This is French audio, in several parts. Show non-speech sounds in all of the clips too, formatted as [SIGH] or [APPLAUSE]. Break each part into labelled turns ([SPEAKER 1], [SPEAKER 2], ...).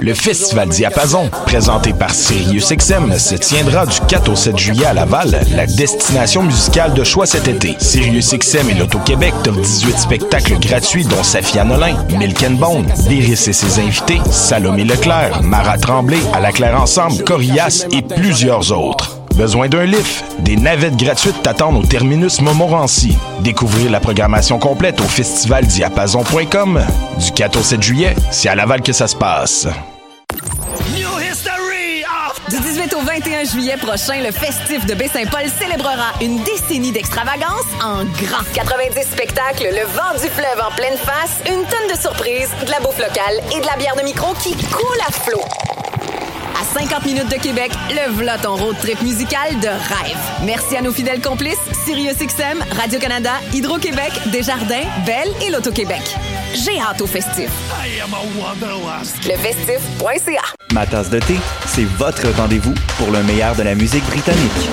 [SPEAKER 1] Le Festival Diapason, présenté par SiriusXM, se tiendra du 4 au 7 juillet à Laval, la destination musicale de choix cet été. SiriusXM et l'Auto-Québec t'offrent 18 spectacles gratuits dont Safia Nolin, Milk and Bone, et ses invités, Salomé Leclerc, Mara Tremblay, À la Claire Ensemble, Corias et plusieurs autres. Besoin d'un lift? Des navettes gratuites t'attendent au terminus Montmorency. Découvrir la programmation complète au festivaldiapason.com. Du 4 au 7 juillet, c'est à Laval que ça se passe.
[SPEAKER 2] Du 18 au 21 juillet prochain, le festif de Baie-Saint-Paul célébrera une décennie d'extravagance en grand. 90 spectacles, le vent du fleuve en pleine face, une tonne de surprises, de la bouffe locale et de la bière de micro qui coule à flot. À 50 minutes de Québec, le v'là ton road trip musical de rêve. Merci à nos fidèles complices, SiriusXM, Radio-Canada, Hydro-Québec, Desjardins, Belle et l'Auto-Québec. J'ai hâte au festif. Lefestif.ca
[SPEAKER 3] Ma tasse de thé, c'est votre rendez-vous pour le meilleur de la musique britannique.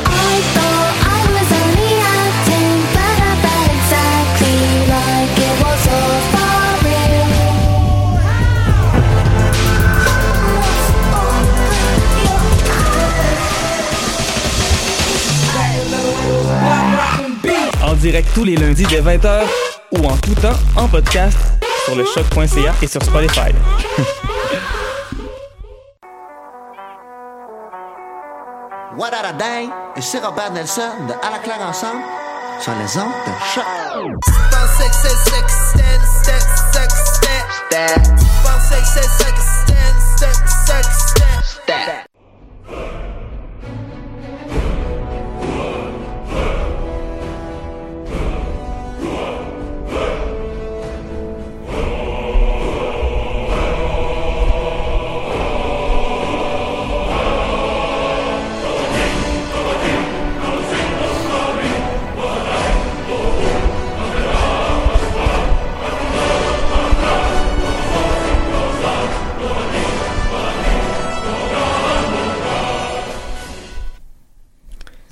[SPEAKER 3] Direct tous les lundis dès 20h ou en tout temps en podcast sur le choc.ca et sur Spotify. [LAUGHS]
[SPEAKER 4] What a dang? C'est Robert Nelson de À la claire ensemble sur les ondes de choc.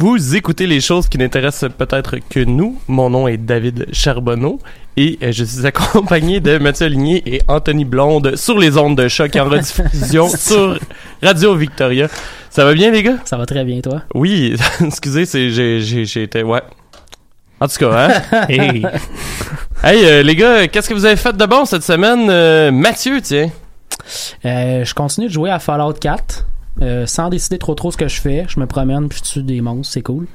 [SPEAKER 5] Vous écoutez les choses qui n'intéressent peut-être que nous. Mon nom est David Charbonneau et euh, je suis accompagné de Mathieu Ligné et Anthony Blonde sur les ondes de choc en rediffusion [LAUGHS] sur Radio Victoria. Ça va bien les gars?
[SPEAKER 6] Ça va très bien toi?
[SPEAKER 5] Oui, [LAUGHS] excusez, c'est j'ai j'ai j'ai été ouais. En tout cas, hein? [LAUGHS] hey, hey euh, les gars, qu'est-ce que vous avez fait de bon cette semaine? Euh, Mathieu, tiens.
[SPEAKER 6] Euh, je continue de jouer à Fallout 4. Euh, sans décider trop trop ce que je fais, je me promène puis je tue des monstres, c'est cool.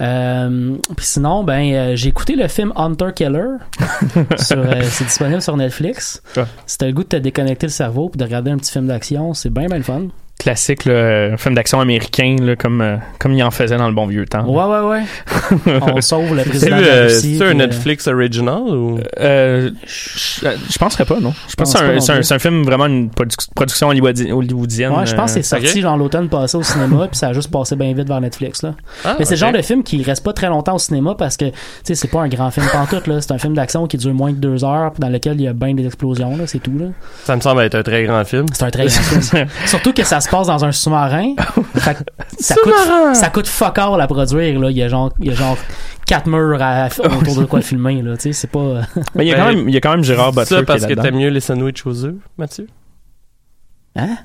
[SPEAKER 6] Euh, puis sinon, ben euh, j'ai écouté le film Hunter Killer. [LAUGHS] c'est disponible sur Netflix. Si t'as le goût de te déconnecter le cerveau puis de regarder un petit film d'action, c'est bien bien le fun.
[SPEAKER 7] Classique, là, un film d'action américain, là, comme, euh, comme il en faisait dans le bon vieux temps.
[SPEAKER 6] Ouais ouais ouais. [LAUGHS] On sauve le
[SPEAKER 5] C'est
[SPEAKER 6] président de la Russie.
[SPEAKER 5] c'est un
[SPEAKER 6] euh,
[SPEAKER 5] Netflix original ou?
[SPEAKER 7] Euh, je, je penserais pas, non. Je pense que c'est
[SPEAKER 6] pas
[SPEAKER 7] un, un- un film vraiment une produ- production hollywoodi- hollywoodienne.
[SPEAKER 6] Ouais, je pense que c'est
[SPEAKER 7] euh,
[SPEAKER 6] sorti genre l'automne passé au cinéma puis ça a juste passé bien vite vers Netflix là.
[SPEAKER 5] Ah,
[SPEAKER 6] Mais c'est le genre de film qui reste pas très longtemps au cinéma parce que tu sais c'est pas un grand film pantoute là, c'est un film d'action qui dure moins de deux heures puis dans lequel il y a bien des explosions là, c'est tout là.
[SPEAKER 5] Ça me semble être un très grand film.
[SPEAKER 6] C'est un très grand film. [LAUGHS] Surtout que ça se passe dans un sous-marin. [LAUGHS] Ça coûte ça coûte fuck all à produire là, il y a genre il y a genre quatre murs à, [LAUGHS] autour de quoi filmer là, tu sais, c'est pas
[SPEAKER 7] Mais il y a
[SPEAKER 5] Ben,
[SPEAKER 7] quand même, il y a quand même Gérard Butler
[SPEAKER 5] Ça
[SPEAKER 7] qui est
[SPEAKER 5] parce que t'aimes mieux les sandwichs aux œufs, Mathieu?
[SPEAKER 6] Hein?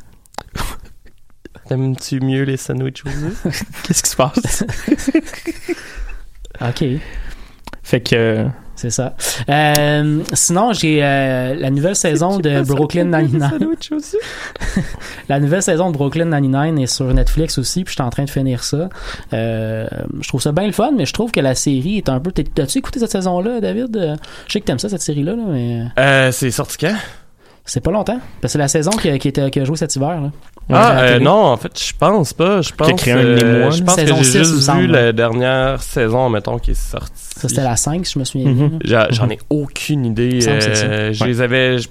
[SPEAKER 6] [LAUGHS]
[SPEAKER 5] T'aimes-tu mieux les sandwichs aux œufs?
[SPEAKER 7] Qu'est-ce qui se passe?
[SPEAKER 6] OK.
[SPEAKER 7] fait que,
[SPEAKER 6] C'est ça. Euh, sinon, j'ai euh, la nouvelle saison de Brooklyn Nine-Nine.
[SPEAKER 5] sandwichs aux œufs?
[SPEAKER 6] La nouvelle saison de Brooklyn Nine-Nine est sur Netflix aussi, puis je suis en train de finir ça. Euh, je trouve ça bien le fun, mais je trouve que la série est un peu... T'as-tu écouté cette saison-là, David? Je sais que t'aimes ça, cette série-là, là, mais
[SPEAKER 5] Euh, c'est sorti quand?
[SPEAKER 6] C'est pas longtemps. Parce que c'est la saison qui a, qui, était- qui a joué cet hiver. Là.
[SPEAKER 5] Ah, euh, non, en fait, je pense pas. Je pense,
[SPEAKER 7] Qui a créé un
[SPEAKER 5] euh,
[SPEAKER 7] émoi,
[SPEAKER 5] je pense que
[SPEAKER 6] Saison
[SPEAKER 5] j'ai juste
[SPEAKER 6] semble.
[SPEAKER 5] vu la dernière saison, mettons, qui est sortie.
[SPEAKER 6] Ça, c'était la 5, si je me souviens.
[SPEAKER 5] J'a- J'en ai aucune idée. euh,
[SPEAKER 6] ça.
[SPEAKER 5] je les avais, je-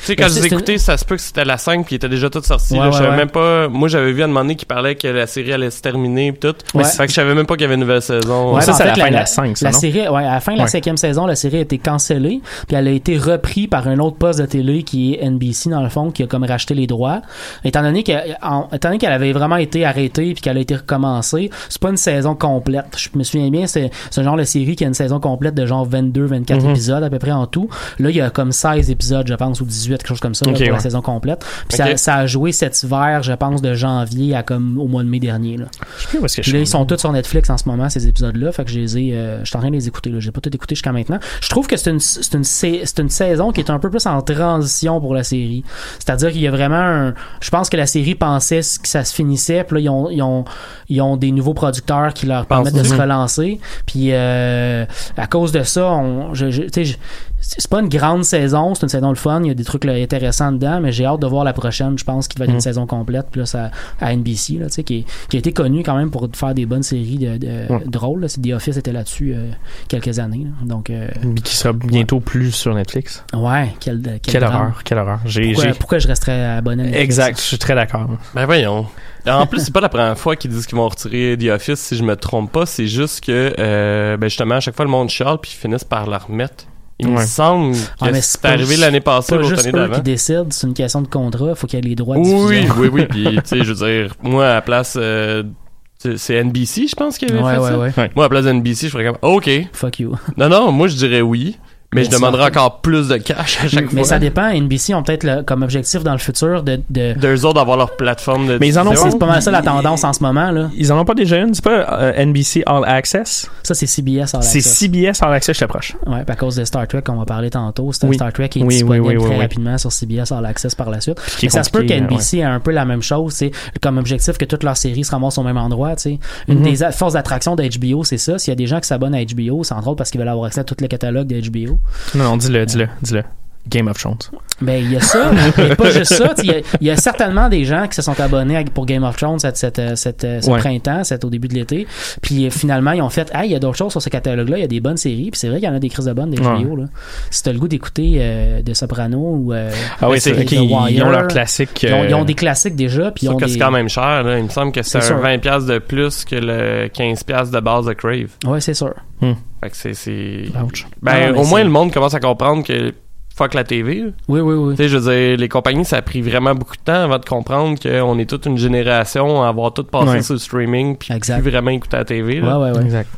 [SPEAKER 5] Tu sais, quand
[SPEAKER 6] Mais
[SPEAKER 5] je
[SPEAKER 6] c'est-
[SPEAKER 5] les écoutés, ça se peut que c'était la 5 puis il était déjà tout sorti.
[SPEAKER 6] Ouais,
[SPEAKER 5] là. je savais
[SPEAKER 6] ouais.
[SPEAKER 5] même pas. Moi, j'avais vu à un moment donné qui parlait que la série allait se terminer pis tout.
[SPEAKER 6] Ouais.
[SPEAKER 5] Fait que je savais même pas qu'il y avait une nouvelle saison.
[SPEAKER 6] Ouais,
[SPEAKER 7] ça,
[SPEAKER 6] en
[SPEAKER 7] c'est à
[SPEAKER 6] fait,
[SPEAKER 7] la fin de la 5, ça,
[SPEAKER 6] La
[SPEAKER 7] non?
[SPEAKER 6] série, ouais, à la fin de la
[SPEAKER 7] Ouais.
[SPEAKER 6] cinquième saison, la série a été cancellée, puis elle a été reprise par un autre poste de télé qui est NBC dans le fond, qui a comme racheté les droits. Étant donné qu'elle, en- étant donné qu'elle avait vraiment été arrêtée puis qu'elle a été recommencée, c'est pas une saison complète. Je me souviens bien, c'est ce genre de série qui a une saison complète de genre 22, 24
[SPEAKER 7] Mhm.
[SPEAKER 6] épisodes à peu près en tout. Là, il y a comme 16 épisodes, je pense, ou 18, quelque chose comme ça, là, pour la saison complète. Puis ça, ça a joué cet hiver, je pense, de janvier à comme au mois de mai dernier. Là.
[SPEAKER 7] Je sais plus où est-ce que je
[SPEAKER 6] Puis là, ils sont tous sur Netflix en ce moment, ces épisodes-là. Fait que je les ai, euh, je suis en train de les écouter, là. J'ai pas tout écouté jusqu'à maintenant. Je trouve que c'est une, c'est une, sa- c'est une saison qui est un peu plus en transition pour la série. C'est-à-dire qu'il y a vraiment un, je pense que la série pensait que ça se finissait, puis là, ils ont, ils ont, ils ont des nouveaux producteurs qui leur permettent de se relancer. Puis, euh, à cause de ça, on, je, je- tu sais, je- c'est pas une grande saison, c'est une saison le fun, il y a des trucs là, intéressants dedans, mais j'ai hâte de voir la prochaine, je pense qu'il va être une
[SPEAKER 7] Mm.
[SPEAKER 6] saison complète, puis là, ça, à NBC, là, tu sais, qui, est- qui a été connu quand même pour faire des bonnes séries de, de-
[SPEAKER 7] Ouais.
[SPEAKER 6] drôles. The Office était là-dessus euh, quelques années. là. Donc, euh,
[SPEAKER 7] Puis Qui sera bientôt plus sur Netflix.
[SPEAKER 6] ouais, quel, quel
[SPEAKER 7] Quelle
[SPEAKER 6] drame.
[SPEAKER 7] horreur, quelle horreur. J'ai,
[SPEAKER 6] Pourquoi,
[SPEAKER 7] j'ai-
[SPEAKER 6] pourquoi je resterais abonné à Netflix?
[SPEAKER 7] Exact, je suis très d'accord.
[SPEAKER 5] Ben voyons. En plus, c'est pas la première fois qu'ils disent qu'ils vont retirer The Office, si je me trompe pas. C'est juste que, euh, ben justement, à chaque fois, le monde chiale puis ils finissent par la remettre. Il me
[SPEAKER 7] Ouais.
[SPEAKER 5] semble que
[SPEAKER 6] Ah, mais
[SPEAKER 5] c'est
[SPEAKER 6] c'est pas
[SPEAKER 5] arrivé l'année passée, l'autre année d'avant.
[SPEAKER 6] qui décident, c'est une question de contrat, faut qu'il y ait les droits de
[SPEAKER 5] Oui,
[SPEAKER 6] diffusion.
[SPEAKER 5] oui, oui. Puis, [LAUGHS] tu sais, je veux dire, moi, à la place, euh, c'est c'est NBC, je pense, qui avait
[SPEAKER 6] Ouais,
[SPEAKER 5] fait
[SPEAKER 6] ouais,
[SPEAKER 5] ça.
[SPEAKER 6] ouais.
[SPEAKER 5] Moi, à la place de NBC, je ferais comme, OK.
[SPEAKER 6] Fuck you.
[SPEAKER 5] Non, non, moi, je dirais oui. Mais je
[SPEAKER 6] Mais
[SPEAKER 5] demanderais
[SPEAKER 6] c'est-
[SPEAKER 5] encore plus de cash à chaque
[SPEAKER 6] Mais
[SPEAKER 5] fois.
[SPEAKER 6] ça dépend. NBC ont peut-être le- comme objectif dans le futur de. de
[SPEAKER 5] D'eux autres d'avoir leur plateforme de
[SPEAKER 7] Mais ils en ont
[SPEAKER 6] c'est pas mal ça la tendance en ce moment. là.
[SPEAKER 7] Ils en ont pas déjà une, c'est pas euh, NBC All Access?
[SPEAKER 6] Ça, c'est CBS. All
[SPEAKER 7] C'est
[SPEAKER 6] Access.
[SPEAKER 7] CBS All Access, je t'approche.
[SPEAKER 6] Ouais, puis à cause de Star Trek, on va parler tantôt. C'est un
[SPEAKER 7] Oui.
[SPEAKER 6] Star Trek qui est
[SPEAKER 7] Oui, oui,
[SPEAKER 6] disponible
[SPEAKER 7] oui, oui,
[SPEAKER 6] très
[SPEAKER 7] oui.
[SPEAKER 6] rapidement sur CBS All Access par la suite.
[SPEAKER 7] qui est
[SPEAKER 6] Mais ça se peut
[SPEAKER 7] compliqué,
[SPEAKER 6] qu'NBC ait un peu la même chose, c'est comme objectif que toutes leurs séries se ramassent au même endroit, tu sais. Une
[SPEAKER 7] Mhm.
[SPEAKER 6] des a- forces d'attraction d'HBO, c'est ça. S'il y a des gens qui s'abonnent à HBO, c'est entre autres parce qu'ils veulent avoir accès à tous les catalogues de HBO.
[SPEAKER 7] Non, non, dis-le, dis-le, dis-le. Game of Thrones.
[SPEAKER 6] Ben, il y a ça. [LAUGHS] mais pas juste ça. Il y, a- il y a certainement des gens qui se sont abonnés à- pour Game of Thrones cette, cette, euh, cette, euh, ce
[SPEAKER 7] Ouais.
[SPEAKER 6] printemps, cette, au début de l'été. Puis euh, finalement, ils ont fait, ah, il y a d'autres choses sur ce catalogue-là. Il y a des bonnes séries. Puis c'est vrai qu'il y en a des crises de bonnes d'HBO. Là. Si t'as le goût d'écouter euh, de Soprano ou. euh,
[SPEAKER 7] Ah oui, c'est
[SPEAKER 6] The
[SPEAKER 7] ok, ils,
[SPEAKER 6] Wire,
[SPEAKER 7] ils ont leur classique.
[SPEAKER 6] Ils ont, ils ont des classiques déjà. Puis ils
[SPEAKER 5] Sauf
[SPEAKER 6] ont
[SPEAKER 5] que
[SPEAKER 6] des...
[SPEAKER 5] c'est quand même cher, là. Il me semble que c'est
[SPEAKER 6] C'est
[SPEAKER 5] un
[SPEAKER 6] sûr.
[SPEAKER 5] 20$ piastres de plus que le 15$ piastres de base de Crave.
[SPEAKER 6] Ouais, c'est sûr.
[SPEAKER 5] Fait que c'est. Ben,
[SPEAKER 6] Non, mais
[SPEAKER 5] au moins, le monde commence à comprendre que fuck la TV. là.
[SPEAKER 6] Oui, oui, oui.
[SPEAKER 5] Tu sais, je veux dire, les compagnies, ça a pris vraiment beaucoup de temps avant de comprendre qu'on est toute une génération à avoir tout passé
[SPEAKER 7] Ouais.
[SPEAKER 5] sur le streaming puis
[SPEAKER 6] Exact.
[SPEAKER 5] plus vraiment écouter la TV. Là.
[SPEAKER 6] ouais, ouais.
[SPEAKER 7] Exact.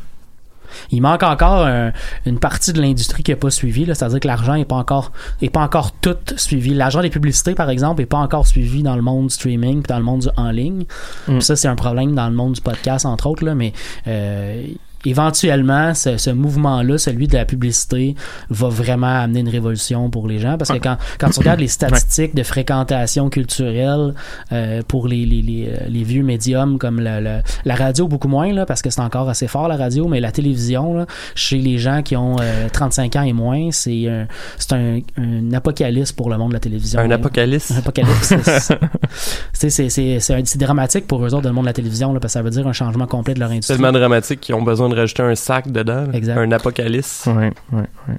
[SPEAKER 6] Il manque encore un- une partie de l'industrie qui n'a pas suivi, là, c'est-à-dire que l'argent n'est pas encore est pas encore tout suivi. L'argent des publicités, par exemple, n'est pas encore suivi dans le monde du streaming, puis dans le monde du en ligne.
[SPEAKER 7] Mm.
[SPEAKER 6] Ça, c'est un problème dans le monde du podcast, entre autres, là, mais euh, éventuellement, ce, ce mouvement-là, celui de la publicité, va vraiment amener une révolution pour les gens. Parce que quand, quand tu regardes les [CLEARS THROAT] statistiques de fréquentation culturelle euh, pour les, les, les, euh, les vieux médiums comme la, la, la radio, beaucoup moins, là, parce que c'est encore assez fort la radio, mais la télévision, là, chez les gens qui ont euh, 35 ans et moins, c'est un, c'est un, un apocalypse pour le monde de la télévision.
[SPEAKER 5] Un
[SPEAKER 6] là.
[SPEAKER 5] apocalypse?
[SPEAKER 6] Un apocalypse. c'est- [LAUGHS] c'est- c'est- c'est c'est c'est dramatique pour eux autres, dans le monde de la télévision, là, parce que ça veut dire un changement complet de leur industrie.
[SPEAKER 5] Tellement dramatique qu'ils ont besoin de rajouter un sac dedans.
[SPEAKER 6] Exact.
[SPEAKER 5] Un apocalypse.
[SPEAKER 7] Ouais, ouais, ouais.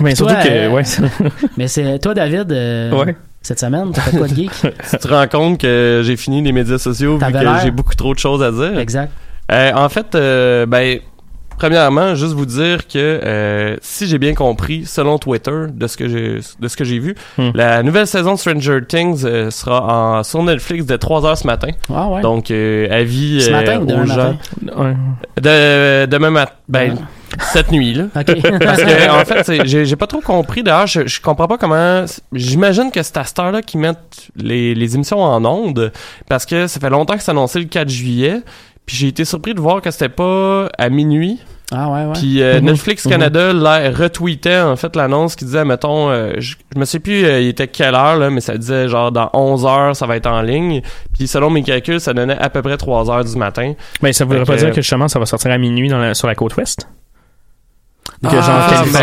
[SPEAKER 7] Mais
[SPEAKER 6] Toi,
[SPEAKER 7] surtout que,
[SPEAKER 6] euh,
[SPEAKER 7] ouais. [LAUGHS]
[SPEAKER 6] Mais c'est toi, David, euh,
[SPEAKER 7] Ouais.
[SPEAKER 6] cette semaine, t'as fait quoi de geek? [LAUGHS]
[SPEAKER 5] tu te rends compte que j'ai fini les médias sociaux vu que j'ai beaucoup trop de choses à dire?
[SPEAKER 6] exact.
[SPEAKER 5] Euh, en fait, euh, ben, premièrement, juste vous dire que euh, si j'ai bien compris, selon Twitter, de ce que j'ai de ce que j'ai vu,
[SPEAKER 7] Hmm.
[SPEAKER 5] la nouvelle saison de Stranger Things euh, sera en, sur Netflix dès 3h ce matin.
[SPEAKER 6] Ah ouais.
[SPEAKER 5] Donc, euh, avis
[SPEAKER 6] Ce
[SPEAKER 5] euh,
[SPEAKER 6] matin ou demain
[SPEAKER 5] aux gens.
[SPEAKER 6] matin?
[SPEAKER 5] De, demain matin. Ben, cette nuit, là. [LAUGHS]
[SPEAKER 6] OK.
[SPEAKER 5] Parce que, [LAUGHS] en fait, j'ai pas trop compris. D'ailleurs, je, je comprends pas comment. J'imagine que c'est à cette heure-là qu'ils mettent les, les émissions en ondes. Parce que ça fait longtemps que c'est annoncé le 4 juillet. Puis j'ai été surpris de voir que c'était pas à minuit.
[SPEAKER 6] ah ouais, ouais.
[SPEAKER 5] Puis euh,
[SPEAKER 7] Mhm.
[SPEAKER 5] Netflix Canada l'a- retweetait en fait l'annonce qui disait, mettons, euh, je, je me sais plus euh, il était quelle heure, là, mais ça disait genre dans 11 heures ça va être en ligne. Puis selon mes calculs, ça donnait à peu près 3 heures du matin.
[SPEAKER 7] Mais ça voudrait pas dire que justement ça va sortir à minuit dans la- sur la côte ouest? Que
[SPEAKER 5] Ah,
[SPEAKER 7] genre
[SPEAKER 5] ben,
[SPEAKER 7] ça,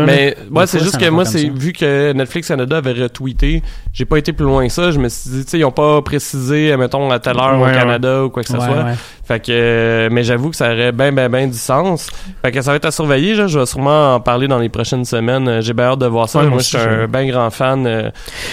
[SPEAKER 5] ouais, mais ouais, c'est juste que moi, c'est vu que Netflix Canada avait retweeté, j'ai pas été plus loin que ça. Je me suis dit, tu sais, ils ont pas précisé, mettons, à telle heure
[SPEAKER 7] Ouais,
[SPEAKER 5] au Canada ou quoi que ce
[SPEAKER 6] Ouais,
[SPEAKER 5] soit.
[SPEAKER 6] ouais.
[SPEAKER 5] Fait que, euh, mais j'avoue que ça aurait bien, bien, bien du sens. Fait que ça va être à surveiller. là. Je vais sûrement en parler dans les prochaines semaines. Euh, J'ai bien hâte de voir ça. Moi, je suis un bien grand fan euh,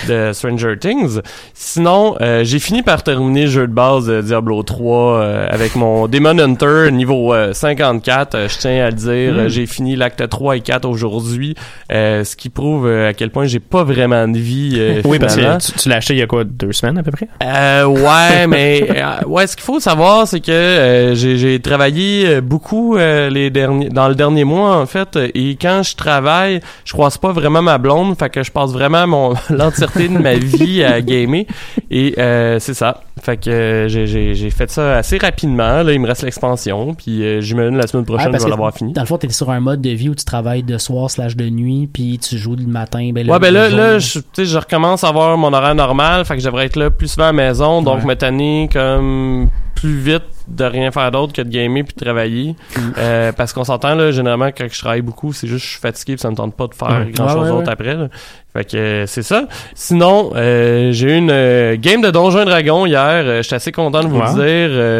[SPEAKER 5] de Stranger Things. Sinon, euh, j'ai fini par terminer le jeu de base de Diablo 3 euh, avec mon [LAUGHS] Demon Hunter niveau euh, 54. Euh, je tiens à le dire,
[SPEAKER 7] Mm.
[SPEAKER 5] Euh, j'ai fini l'acte 3 et 4 aujourd'hui, ce qui prouve à quel point j'ai pas vraiment de vie. [LAUGHS]
[SPEAKER 7] Oui, parce
[SPEAKER 5] finalement.
[SPEAKER 7] tu, tu l'as acheté il y a quoi, deux semaines à peu près?
[SPEAKER 5] Euh, ouais, [LAUGHS] mais euh, ouais, ce qu'il faut savoir, c'est que euh, j'ai travaillé beaucoup euh, les derniers dans le dernier mois en fait, et quand je travaille, je croise pas vraiment ma blonde, fait que je passe vraiment mon [LAUGHS] l'entièreté de ma vie à gamer, et euh, c'est ça. Fait que euh, j'ai- fait ça assez rapidement. Là, il me reste l'expansion, puis euh, j'imagine la semaine prochaine
[SPEAKER 6] Ouais,
[SPEAKER 5] je vais l'avoir fini.
[SPEAKER 6] Dans le fond, t'es sur un mode de vie où tu travailles de soir slash de nuit, puis tu joues le matin. Ben, le-
[SPEAKER 5] Ouais, ben là,
[SPEAKER 6] le
[SPEAKER 5] là, je, tu sais, je recommence à avoir mon horaire normal, fait que je devrais être là plus souvent à la maison, donc
[SPEAKER 6] Ouais.
[SPEAKER 5] me tanner comme plus vite de rien faire d'autre que de gamer puis de travailler.
[SPEAKER 6] Mm.
[SPEAKER 5] Euh, parce qu'on s'entend, là, généralement, quand je travaille beaucoup, c'est juste que je suis fatigué puis ça me tente pas de faire
[SPEAKER 7] Ouais.
[SPEAKER 5] grand chose
[SPEAKER 6] Ouais, ouais,
[SPEAKER 5] d'autre après, là. Fait que euh, c'est ça. Sinon, euh, j'ai eu une game de Donjons et Dragons hier. Euh, J'étais assez content de vous le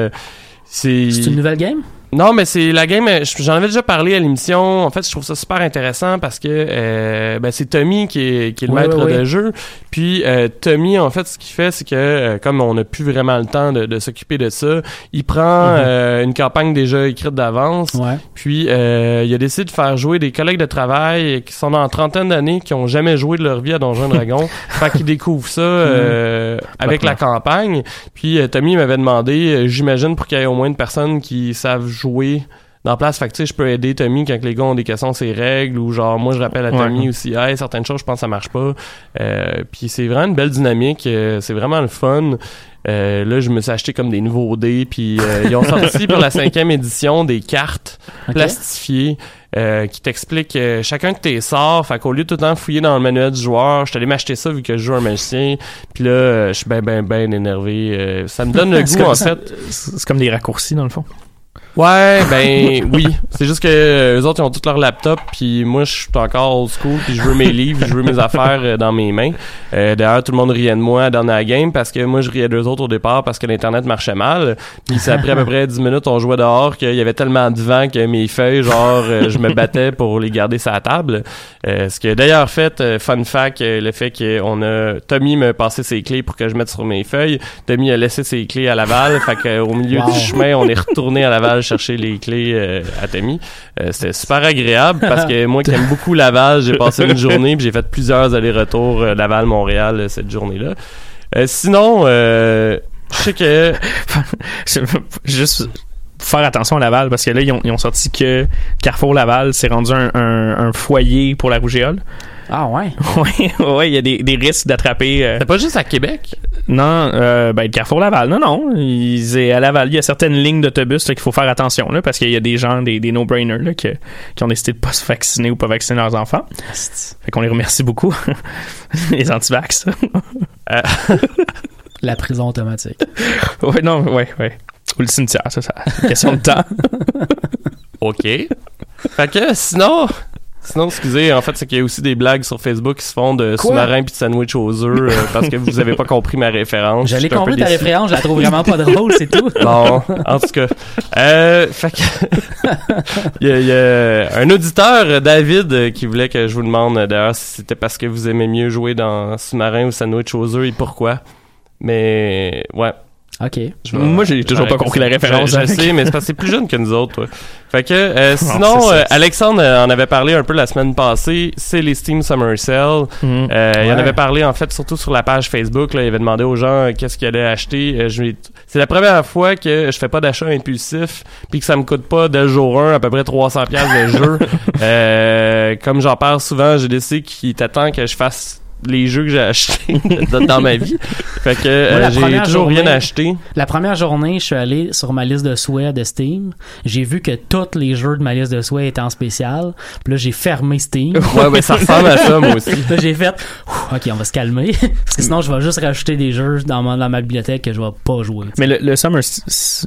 [SPEAKER 5] dire. C'est
[SPEAKER 6] C'est une nouvelle game?
[SPEAKER 5] Non, mais c'est la game. euh, J'en avais déjà parlé à l'émission. En fait, je trouve ça super intéressant parce que euh, ben, c'est Tommy qui est, qui est le maître de jeu. Puis euh, Tommy, en fait, ce qu'il fait, c'est que euh, comme on n'a plus vraiment le temps de, de s'occuper de ça, il prend
[SPEAKER 6] Mhm.
[SPEAKER 5] une campagne déjà écrite d'avance.
[SPEAKER 6] Ouais.
[SPEAKER 5] Puis euh, il a décidé de faire jouer des collègues de travail qui sont dans une trentaine d'années, qui ont jamais joué de leur vie à Donjons et Dragons. [LAUGHS] fait qu'ils découvrent ça euh, avec la campagne. Puis Tommy m'avait demandé, j'imagine pour qu'il y ait au moins une personne qui savent jouer dans la place. Fait que tu sais, je peux aider Tommy quand les gars ont des questions sur ses règles ou genre moi je rappelle à
[SPEAKER 7] Ouais.
[SPEAKER 5] Tommy aussi, hey, certaines choses je pense que ça marche pas. Euh, puis c'est vraiment une belle dynamique, euh, c'est vraiment le fun. Euh, là, je me suis acheté comme des nouveaux dés, puis ils ont sorti [LAUGHS] pour la cinquième édition des cartes plastifiées qui t'expliquent chacun de tes sorts. Fait qu'au lieu de tout le temps fouiller dans le manuel du joueur, je suis allé m'acheter ça vu que je joue un magicien. Puis là, je suis ben ben ben énervé. Ça me donne le [LAUGHS] goût en fait.
[SPEAKER 7] C'est comme des raccourcis dans le fond.
[SPEAKER 5] Ouais, ben oui. C'est juste que euh, eux autres ils ont tous leur laptop, puis moi je suis encore old school, puis je veux mes livres, je veux mes affaires euh, dans mes mains. Euh, D'ailleurs, tout le monde riait de moi dans la game parce que moi je riais d'eux autres au départ parce que l'internet marchait mal. Puis c'est après à peu près 10 minutes on jouait dehors qu'il y avait tellement de vent que mes feuilles, genre euh, je me battais pour les garder sur la table. Euh, ce qui d'ailleurs fait, euh, fun fact, euh, le fait qu'on a Tommy m'a passé ses clés pour que je mette sur mes feuilles. Tommy a laissé ses clés à Laval, fait que, au milieu
[SPEAKER 6] Wow.
[SPEAKER 5] du chemin, on est retourné à Laval chercher les clés euh, à Tommy. Euh, C'était super agréable parce que moi qui aime beaucoup Laval, j'ai passé une journée puis j'ai fait plusieurs allers-retours euh, Laval-Montréal cette journée-là. Euh, sinon, euh, je sais que [LAUGHS]
[SPEAKER 7] Juste faire attention à Laval parce que là, ils ont, ils ont sorti que Carrefour Laval s'est rendu un, un- un foyer pour la rougeole.
[SPEAKER 6] Ah ouais? [LAUGHS]
[SPEAKER 7] Oui, ouais, il y a des, des risques d'attraper. euh,
[SPEAKER 5] c'est pas juste à Québec?
[SPEAKER 7] Non, euh, ben, Carrefour Laval, non, non. Ils, à Laval, il y a certaines lignes d'autobus qu'il faut faire attention là, parce qu'il y a des gens, des, des no-brainers là, que- qui ont décidé de pas se vacciner ou pas vacciner leurs enfants. Fait qu'on les remercie beaucoup, [LAUGHS] les anti-vax. [LAUGHS]
[SPEAKER 5] Euh,
[SPEAKER 6] La prison automatique.
[SPEAKER 7] ouais, non, ouais, ouais. Ou le cimetière, ça, ça. Question de temps. [LAUGHS]
[SPEAKER 5] OK. Fait que sinon, sinon excusez, en fait, c'est qu'il y a aussi des blagues sur Facebook qui se font de sous-marin puis de sandwich aux œufs euh, [LAUGHS] parce que vous avez pas compris ma référence.
[SPEAKER 6] J'allais compris ta référence, je la trouve vraiment pas drôle, c'est tout. [LAUGHS]
[SPEAKER 5] Bon, en tout cas. Euh, fait que [LAUGHS] il y, a- il y a un auditeur, David, qui voulait que je vous demande d'ailleurs si c'était parce que vous aimez mieux jouer dans sous-marin ou sandwich aux œufs et pourquoi. Mais ouais.
[SPEAKER 6] Ok.
[SPEAKER 5] je
[SPEAKER 7] Moi, j'ai toujours pas compris la référence.
[SPEAKER 5] Je, sais, [LAUGHS] mais c'est parce que c'est plus jeune que nous autres. ouais. Fait que euh, [LAUGHS] sinon, euh, Alexandre euh, en avait parlé un peu la semaine passée. C'est les Steam Summer Sale.
[SPEAKER 7] Mhm.
[SPEAKER 5] Euh, Il en avait parlé en fait surtout sur la page Facebook. Là, il avait demandé aux gens euh, qu'est-ce qu'ils allaient acheter. Euh, je lui ai- c'est la première fois que je fais pas d'achat impulsif puis que ça me coûte pas dès le jour 1 à peu près 300 pièces de jeu. [LAUGHS] Euh, comme j'en parle souvent, j'ai décidé qu'il était temps que je fasse les jeux que j'ai achetés [LAUGHS] dans ma vie. Fait que euh, j'ai toujours rien acheté.
[SPEAKER 6] La première journée, je suis allé sur ma liste de souhaits de Steam. J'ai vu que tous les jeux de ma liste de souhaits étaient en spécial. Puis là, j'ai fermé Steam. [LAUGHS]
[SPEAKER 5] Ouais, ouais, ça ressemble à ça moi aussi. [LAUGHS]
[SPEAKER 6] Là, j'ai fait, ok, on va se calmer. Parce que sinon, je vais juste rajouter des jeux dans ma, dans ma bibliothèque que je vais pas jouer.
[SPEAKER 7] Mais le, le Summer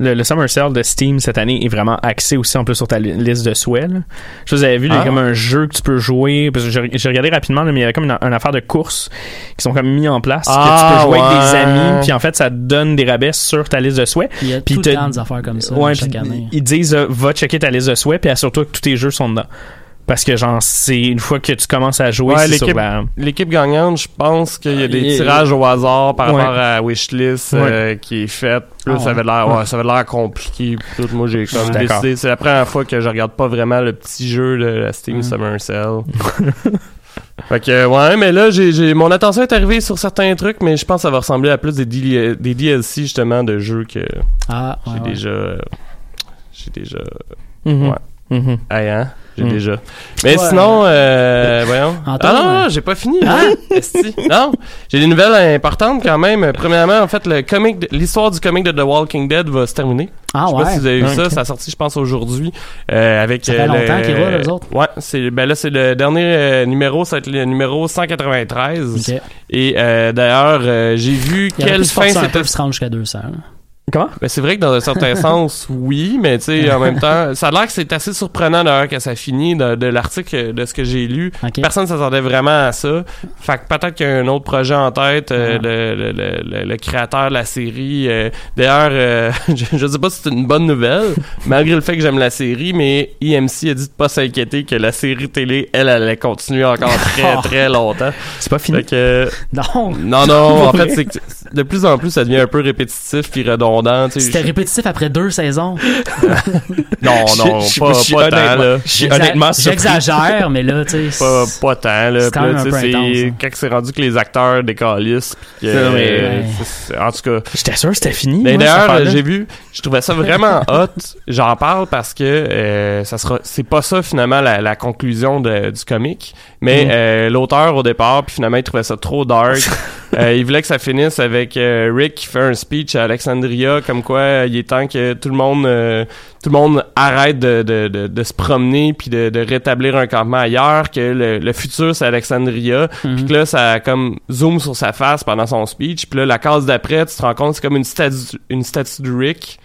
[SPEAKER 7] le, le Summer Sale de Steam cette année est vraiment axé aussi en plus sur ta li- liste de souhaits. là. Je sais vous avez vu, il y a
[SPEAKER 5] Ah.
[SPEAKER 7] comme un jeu que tu peux jouer. Parce que j'ai j'ai regardé rapidement, là, mais il y avait comme une, une affaire de coupe courses qui sont comme mis en place que
[SPEAKER 5] Ah,
[SPEAKER 7] tu peux jouer avec des
[SPEAKER 5] ouais.
[SPEAKER 7] amis puis en fait ça te donne des rabais sur ta liste de souhaits
[SPEAKER 6] Il y a
[SPEAKER 7] Puis
[SPEAKER 6] tout
[SPEAKER 7] te-
[SPEAKER 6] des affaires comme ça
[SPEAKER 7] Ouais,
[SPEAKER 6] chaque
[SPEAKER 7] puis
[SPEAKER 6] année.
[SPEAKER 7] ils disent euh, va checker ta liste de souhaits puis assure-toi que tous tes jeux sont dedans parce que genre c'est une fois que tu commences à jouer
[SPEAKER 5] Ouais, l'équipe-
[SPEAKER 7] la
[SPEAKER 5] L'équipe gagnante, je pense qu'il y a des
[SPEAKER 7] Il-
[SPEAKER 5] tirages au hasard par
[SPEAKER 7] Ouais.
[SPEAKER 5] rapport à wishlist euh, qui est faite. Là,
[SPEAKER 6] Ah
[SPEAKER 5] ça avait
[SPEAKER 6] ouais.
[SPEAKER 5] l'air, ouais, ça avait l'air compliqué. tout. Moi, j'ai comme décidé. C'est la première fois que je regarde pas vraiment le petit jeu de la Steam Summer Sale. [LAUGHS] fait que, ouais, mais là, j'ai, mon attention est arrivée sur certains trucs, mais je pense que ça va ressembler à plus des, des DLC, justement, de jeux que
[SPEAKER 6] Ah, ouais,
[SPEAKER 5] j'ai
[SPEAKER 6] ouais.
[SPEAKER 5] déjà. euh, J'ai déjà.
[SPEAKER 7] Mhm.
[SPEAKER 5] Ouais. Ah, hein? J'ai
[SPEAKER 7] Hmm.
[SPEAKER 5] déjà. Mais
[SPEAKER 6] Ouais.
[SPEAKER 5] sinon, euh, voyons.
[SPEAKER 6] Antoine,
[SPEAKER 5] ah non, non, j'ai pas fini. Hein? Non, j'ai des nouvelles importantes quand même. Premièrement, en fait, le comic, de- l'histoire du comic de The Walking Dead va se terminer.
[SPEAKER 6] Ah
[SPEAKER 5] je sais pas
[SPEAKER 6] ouais.
[SPEAKER 5] si vous avez vu ça. Ça a sorti, je pense, aujourd'hui. Euh, avec,
[SPEAKER 6] Ça fait
[SPEAKER 5] euh,
[SPEAKER 6] longtemps
[SPEAKER 5] le-
[SPEAKER 6] qu'ils roulent, eux autres.
[SPEAKER 5] Ouais, c'est, ben là, c'est le dernier euh, numéro. Ça va être le numéro 193.
[SPEAKER 6] Ok.
[SPEAKER 5] Et euh, d'ailleurs, euh, j'ai vu quelle fin c'était
[SPEAKER 6] se rendre jusqu'à 200. hein.
[SPEAKER 7] Comment?
[SPEAKER 5] Ben, c'est vrai que dans un certain [LAUGHS] sens, oui, mais tu sais, en même temps, ça a l'air que c'est assez surprenant d'ailleurs que ça finit de, de l'article de ce que j'ai lu.
[SPEAKER 6] Ok.
[SPEAKER 5] Personne ne s'attendait vraiment à ça. Fait que peut-être qu'il y a un autre projet en tête, euh,
[SPEAKER 6] Ah.
[SPEAKER 5] le, le, le, le- créateur de la série. euh, D'ailleurs, euh, [LAUGHS] je, je sais pas si c'est une bonne nouvelle, [LAUGHS] malgré le fait que j'aime la série, mais EMC a dit de pas s'inquiéter que la série télé, elle, elle allait continuer encore très, très longtemps.
[SPEAKER 7] c'est pas fini
[SPEAKER 5] que,
[SPEAKER 6] Non.
[SPEAKER 5] non, non, en fait, c'est que de plus en plus, ça devient un peu répétitif puis redondant.
[SPEAKER 6] C'était répétitif après deux saisons.
[SPEAKER 5] Non, [LAUGHS] non,
[SPEAKER 7] Je-
[SPEAKER 5] pas,
[SPEAKER 7] je suis
[SPEAKER 5] pas tant,
[SPEAKER 7] honnêtement-.
[SPEAKER 6] J'exagère, mais là, tu sais.
[SPEAKER 5] Pas, tant, là.
[SPEAKER 6] quand
[SPEAKER 5] là,
[SPEAKER 6] intense, hein.
[SPEAKER 5] quand c'est rendu que les acteurs décalissent. Euh,
[SPEAKER 6] Ouais.
[SPEAKER 5] en tout cas.
[SPEAKER 7] j'étais sûr que c'était fini
[SPEAKER 5] Mais d'ailleurs, j'ai vu, je trouvais ça vraiment [LAUGHS] hot. J'en parle parce que euh, ça sera, c'est pas ça finalement la, la conclusion de- du comic. Mais
[SPEAKER 7] Mm.
[SPEAKER 5] euh, l'auteur au départ, puis finalement il trouvait ça trop dark. [LAUGHS] Euh, il voulait que ça finisse avec euh, Rick qui fait un speech à Alexandria comme quoi euh, il est temps que tout le monde, euh, tout le monde arrête de, de, de, de se promener puis de, de rétablir un campement ailleurs. Que le, le futur c'est Alexandria.
[SPEAKER 6] Mhm.
[SPEAKER 5] Puis que là, ça comme zoom sur sa face pendant son speech. Puis là, la case d'après, tu te rends compte, c'est comme une statue, une statue de Rick,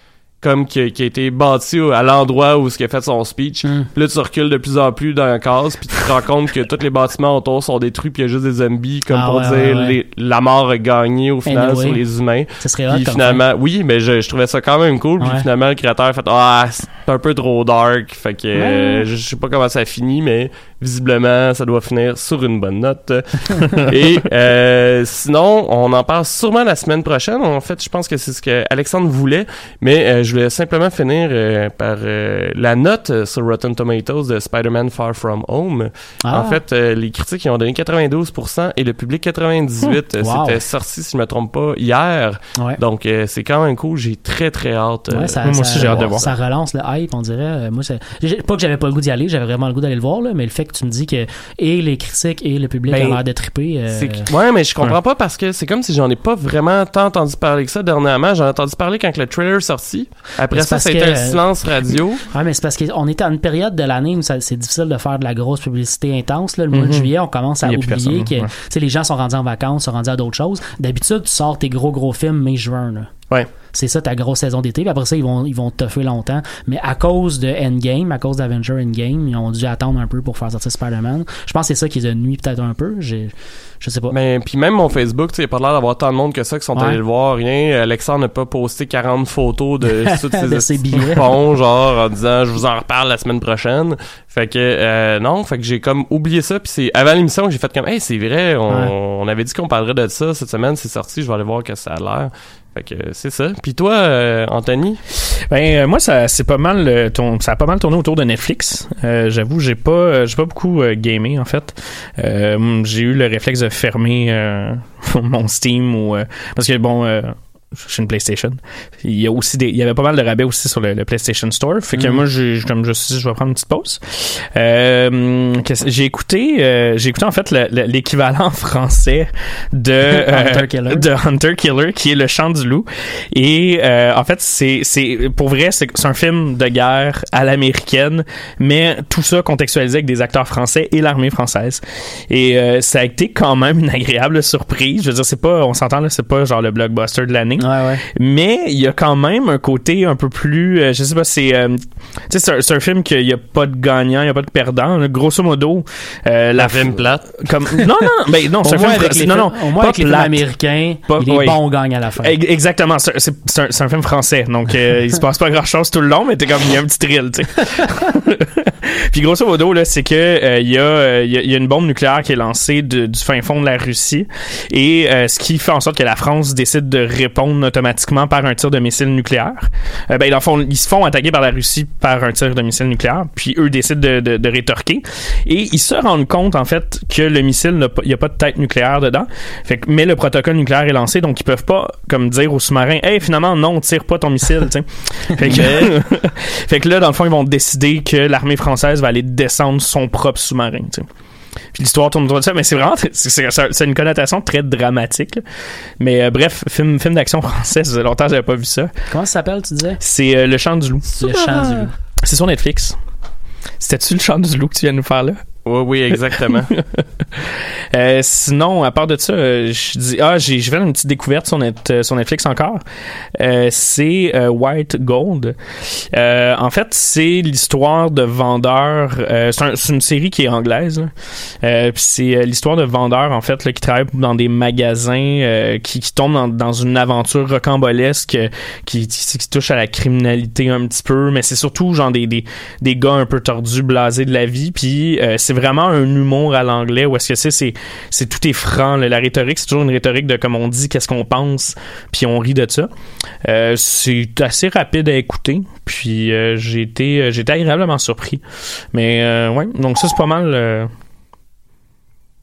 [SPEAKER 5] comme qui, qui a été bâtie au- à l'endroit où il a fait son speech.
[SPEAKER 6] Mm.
[SPEAKER 5] Puis là, tu recules de plus en plus dans la case, puis tu te rends compte que tous les bâtiments autour sont détruits, puis il y a juste des zombies, comme
[SPEAKER 6] Ah
[SPEAKER 5] pour
[SPEAKER 6] ouais,
[SPEAKER 5] dire
[SPEAKER 6] ouais,
[SPEAKER 5] les- la mort a gagné au final
[SPEAKER 6] Anyway.
[SPEAKER 5] sur les humains.
[SPEAKER 6] Ça serait hot
[SPEAKER 5] Puis
[SPEAKER 6] comme
[SPEAKER 5] finalement, oui, mais je, je trouvais ça quand même cool. Puis
[SPEAKER 6] Ouais.
[SPEAKER 5] finalement, le créateur a fait Ah, c'est un peu trop dark. Fait que euh, je sais pas comment ça finit, mais visiblement, ça doit finir sur une bonne note. [LAUGHS] Et euh, sinon, on en parle sûrement la semaine prochaine. En fait, je pense que c'est ce que Alexandre voulait. Mais euh, je voulais simplement finir euh, par euh, la note sur Rotten Tomatoes de Spider-Man Far From Home.
[SPEAKER 6] Ah.
[SPEAKER 5] En fait, euh, les critiques ils ont donné 92% et le public 98%. Euh,
[SPEAKER 6] Wow.
[SPEAKER 5] C'était sorti, si je me trompe pas, hier.
[SPEAKER 6] Ouais.
[SPEAKER 5] Donc, euh, c'est quand même cool. J'ai très, très hâte.
[SPEAKER 6] Ouais, ça,
[SPEAKER 7] moi
[SPEAKER 6] ça-
[SPEAKER 7] aussi, j'ai hâte de voir.
[SPEAKER 6] Ça relance le hype, on dirait. Moi, pas que j'avais pas le goût d'y aller, j'avais vraiment le goût d'aller le voir, là, mais le fait que tu me dis que et les critiques et le public
[SPEAKER 5] Ben,
[SPEAKER 6] ont l'air de triper. euh,
[SPEAKER 5] Ouais, mais je comprends pas parce que c'est comme si j'en ai pas vraiment tant entendu parler que ça dernièrement. J'en ai entendu parler quand le trailer est sorti. Après ça, ça a été
[SPEAKER 6] que,
[SPEAKER 5] un silence radio. [LAUGHS]
[SPEAKER 6] Ouais, mais c'est parce qu'on est à une période de l'année où c'est difficile de faire de la grosse publicité intense. Là. Le mois de
[SPEAKER 7] Mhm.
[SPEAKER 6] juillet, on commence à oublier
[SPEAKER 7] personne,
[SPEAKER 6] que
[SPEAKER 7] ouais.
[SPEAKER 6] les gens sont rendus en vacances, sont rendus à d'autres choses. D'habitude, tu sors tes gros gros films mai-juin.
[SPEAKER 5] Ouais.
[SPEAKER 6] C'est ça ta grosse saison d'été. Puis après ça, ils vont, ils vont toffer longtemps. Mais à cause de Endgame, à cause d'Avenger Endgame, ils ont dû attendre un peu pour faire sortir Spider-Man. Je pense que c'est ça qui les a nuit peut-être un peu. J'ai- Je sais pas.
[SPEAKER 5] Mais puis même mon Facebook, tu sais, il y a pas l'air d'avoir tant de monde que ça qui sont
[SPEAKER 6] Ouais.
[SPEAKER 5] allés le voir, rien. Alexandre n'a pas posté 40 photos de [LAUGHS] toutes
[SPEAKER 6] De
[SPEAKER 5] ces
[SPEAKER 6] billets.
[SPEAKER 5] coupons, genre en disant je vous en reparle la semaine prochaine. Fait que euh, non, fait que j'ai comme oublié ça puis c'est avant l'émission que j'ai fait comme hey, c'est vrai, on,
[SPEAKER 6] Ouais.
[SPEAKER 5] on avait dit qu'on parlerait de ça cette semaine, c'est sorti, je vais aller voir que ça a l'air. Fait que c'est ça. Puis toi euh, Anthony,
[SPEAKER 7] Ben euh, moi ça c'est pas mal euh, tourn- ça a pas mal tourné autour de Netflix. J'avoue j'ai pas j'ai pas beaucoup gamé en fait. J'ai eu le réflexe de fermer [LAUGHS] mon Steam ou parce que bon j'ai une PlayStation. Il y a aussi des, il y avait pas mal de rabais aussi sur le, le PlayStation Store. Fait que
[SPEAKER 6] Mhm.
[SPEAKER 7] moi, j'ai, comme je suis je vais prendre une petite pause. Euh, j'ai écouté, euh, j'ai écouté en fait le- le- l'équivalent [LAUGHS] français de [LAUGHS] euh,
[SPEAKER 6] Hunter Killer.
[SPEAKER 7] de Hunter Killer, qui est le chant du loup. Et euh, en fait, c'est, c'est pour vrai, c'est, c'est un film de guerre à l'américaine, mais tout ça contextualisé avec des acteurs français et l'armée française. Et euh, ça a été quand même une agréable surprise. Je veux dire, c'est pas, on s'entend là, c'est pas genre le blockbuster de l'année,
[SPEAKER 6] Ouais, ouais.
[SPEAKER 7] mais il y a quand même un côté un peu plus euh, je sais pas c'est euh, tu sais c'est un, film qu'il y a pas de gagnant il y a pas de perdant là. grosso modo euh, la
[SPEAKER 5] film plate.
[SPEAKER 7] comme non non ben non c'est un film
[SPEAKER 6] avec les
[SPEAKER 7] non non
[SPEAKER 6] au moins
[SPEAKER 7] pas
[SPEAKER 6] avec les films américains,
[SPEAKER 7] Pas-
[SPEAKER 6] il est
[SPEAKER 7] oui.
[SPEAKER 6] bon, on gagne à la fin.
[SPEAKER 7] Ex- Exactement, c'est un, film français, donc euh, il se passe pas grand chose tout le long, mais t'es comme il y a un petit thrill, tu sais. [LAUGHS] Puis grosso modo là, c'est que euh, il y a il y, a- il y a une bombe nucléaire qui est lancée de- du fin fond de la Russie et euh, ce qui fait en sorte que la France décide de répondre automatiquement par un tir de missile nucléaire. Euh, ben ils se font attaquer par la Russie par un tir de missile nucléaire, puis eux décident de, de, de rétorquer et ils se rendent compte en fait que le missile n'a pas- il y a pas de tête nucléaire dedans. Fait que, mais le protocole nucléaire est lancé, donc ils peuvent pas comme dire aux sous-marins, hey finalement non, tire pas ton missile. fait, que, [LAUGHS] fait que là dans le fond ils vont décider que l'armée française va aller descendre son propre sous-marin. Puis l'histoire tourne autour de ça, mais c'est vraiment [LAUGHS] c'est- une connotation très dramatique. là. Mais euh, bref, film film d'action français, ça longtemps j'avais pas vu ça.
[SPEAKER 6] Comment ça s'appelle, tu disais?
[SPEAKER 7] C'est euh, Le Chant du loup.
[SPEAKER 6] Le chant du loup.
[SPEAKER 7] C'est sur Netflix. C'était-tu le chant du loup que tu viens de nous faire là?
[SPEAKER 5] Oui, oui, exactement. [LAUGHS]
[SPEAKER 7] Euh, sinon, à part de ça, euh, je dis ah j'ai je une petite découverte euh, sur Netflix encore. Euh, c'est euh, White Gold. En fait, c'est l'histoire de vendeurs. c'est un- c'est une série qui est anglaise. c'est l'histoire de vendeurs en fait là, qui travaillent dans des magasins, qui, qui tombent dans, dans une aventure rocambolesque qui, qui, qui touche à la criminalité un petit peu, mais c'est surtout genre des, des, des gars un peu tordus, blasés de la vie. Puis euh, c'est vraiment un humour à l'anglais où est-ce que c'est c'est c'est tout est franc. là. La rhétorique, c'est toujours une rhétorique de comme on dit, qu'est-ce qu'on pense, puis on rit de ça. Euh, c'est assez rapide à écouter, puis euh, j'ai été euh, j'ai été agréablement surpris. Mais euh, ouais, donc ça c'est pas mal. euh,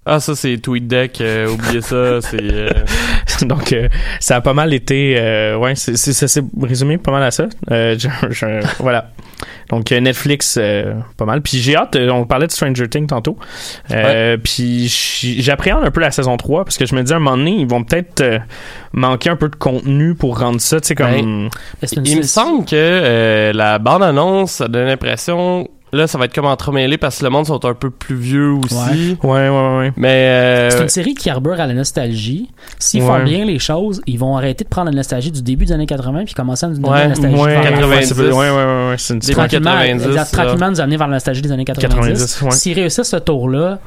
[SPEAKER 5] Ah, ça, c'est TweetDeck. euh, oubliez ça. C'est. euh, [LAUGHS] [LAUGHS]
[SPEAKER 7] donc euh, ça a pas mal été euh, ouais c'est c'est- ça s'est résumé pas mal à ça. Euh, je- je- [LAUGHS] voilà. Donc Netflix euh, pas mal. Puis j'ai hâte on parlait de Stranger Things tantôt. Euh, puis j'appréhende un peu la saison 3 parce que je me dis à un moment donné ils vont peut-être manquer un peu de contenu pour rendre ça tu sais comme
[SPEAKER 6] une-
[SPEAKER 5] Il me semble que euh, la bande-annonce, donne l'impression. Là, ça va être comme entremêlé parce que le monde sont un peu plus vieux aussi.
[SPEAKER 7] ouais ouais ouais, ouais.
[SPEAKER 5] Mais. euh,
[SPEAKER 6] C'est une série qui arbore à la nostalgie. S'ils font bien les choses, ils vont arrêter de prendre la nostalgie du début des années 80 puis commencer à nous donner
[SPEAKER 5] Ouais,
[SPEAKER 6] la nostalgie
[SPEAKER 7] ouais,
[SPEAKER 6] vers la fin.
[SPEAKER 5] 90.
[SPEAKER 7] ouais, ouais, ouais, c'est une
[SPEAKER 6] Tranquillement,
[SPEAKER 5] 90,
[SPEAKER 6] exact,
[SPEAKER 5] là.
[SPEAKER 6] tranquillement nous amener vers la nostalgie des années 90.
[SPEAKER 7] 90, ouais.
[SPEAKER 6] S'ils réussissent ce tour-là,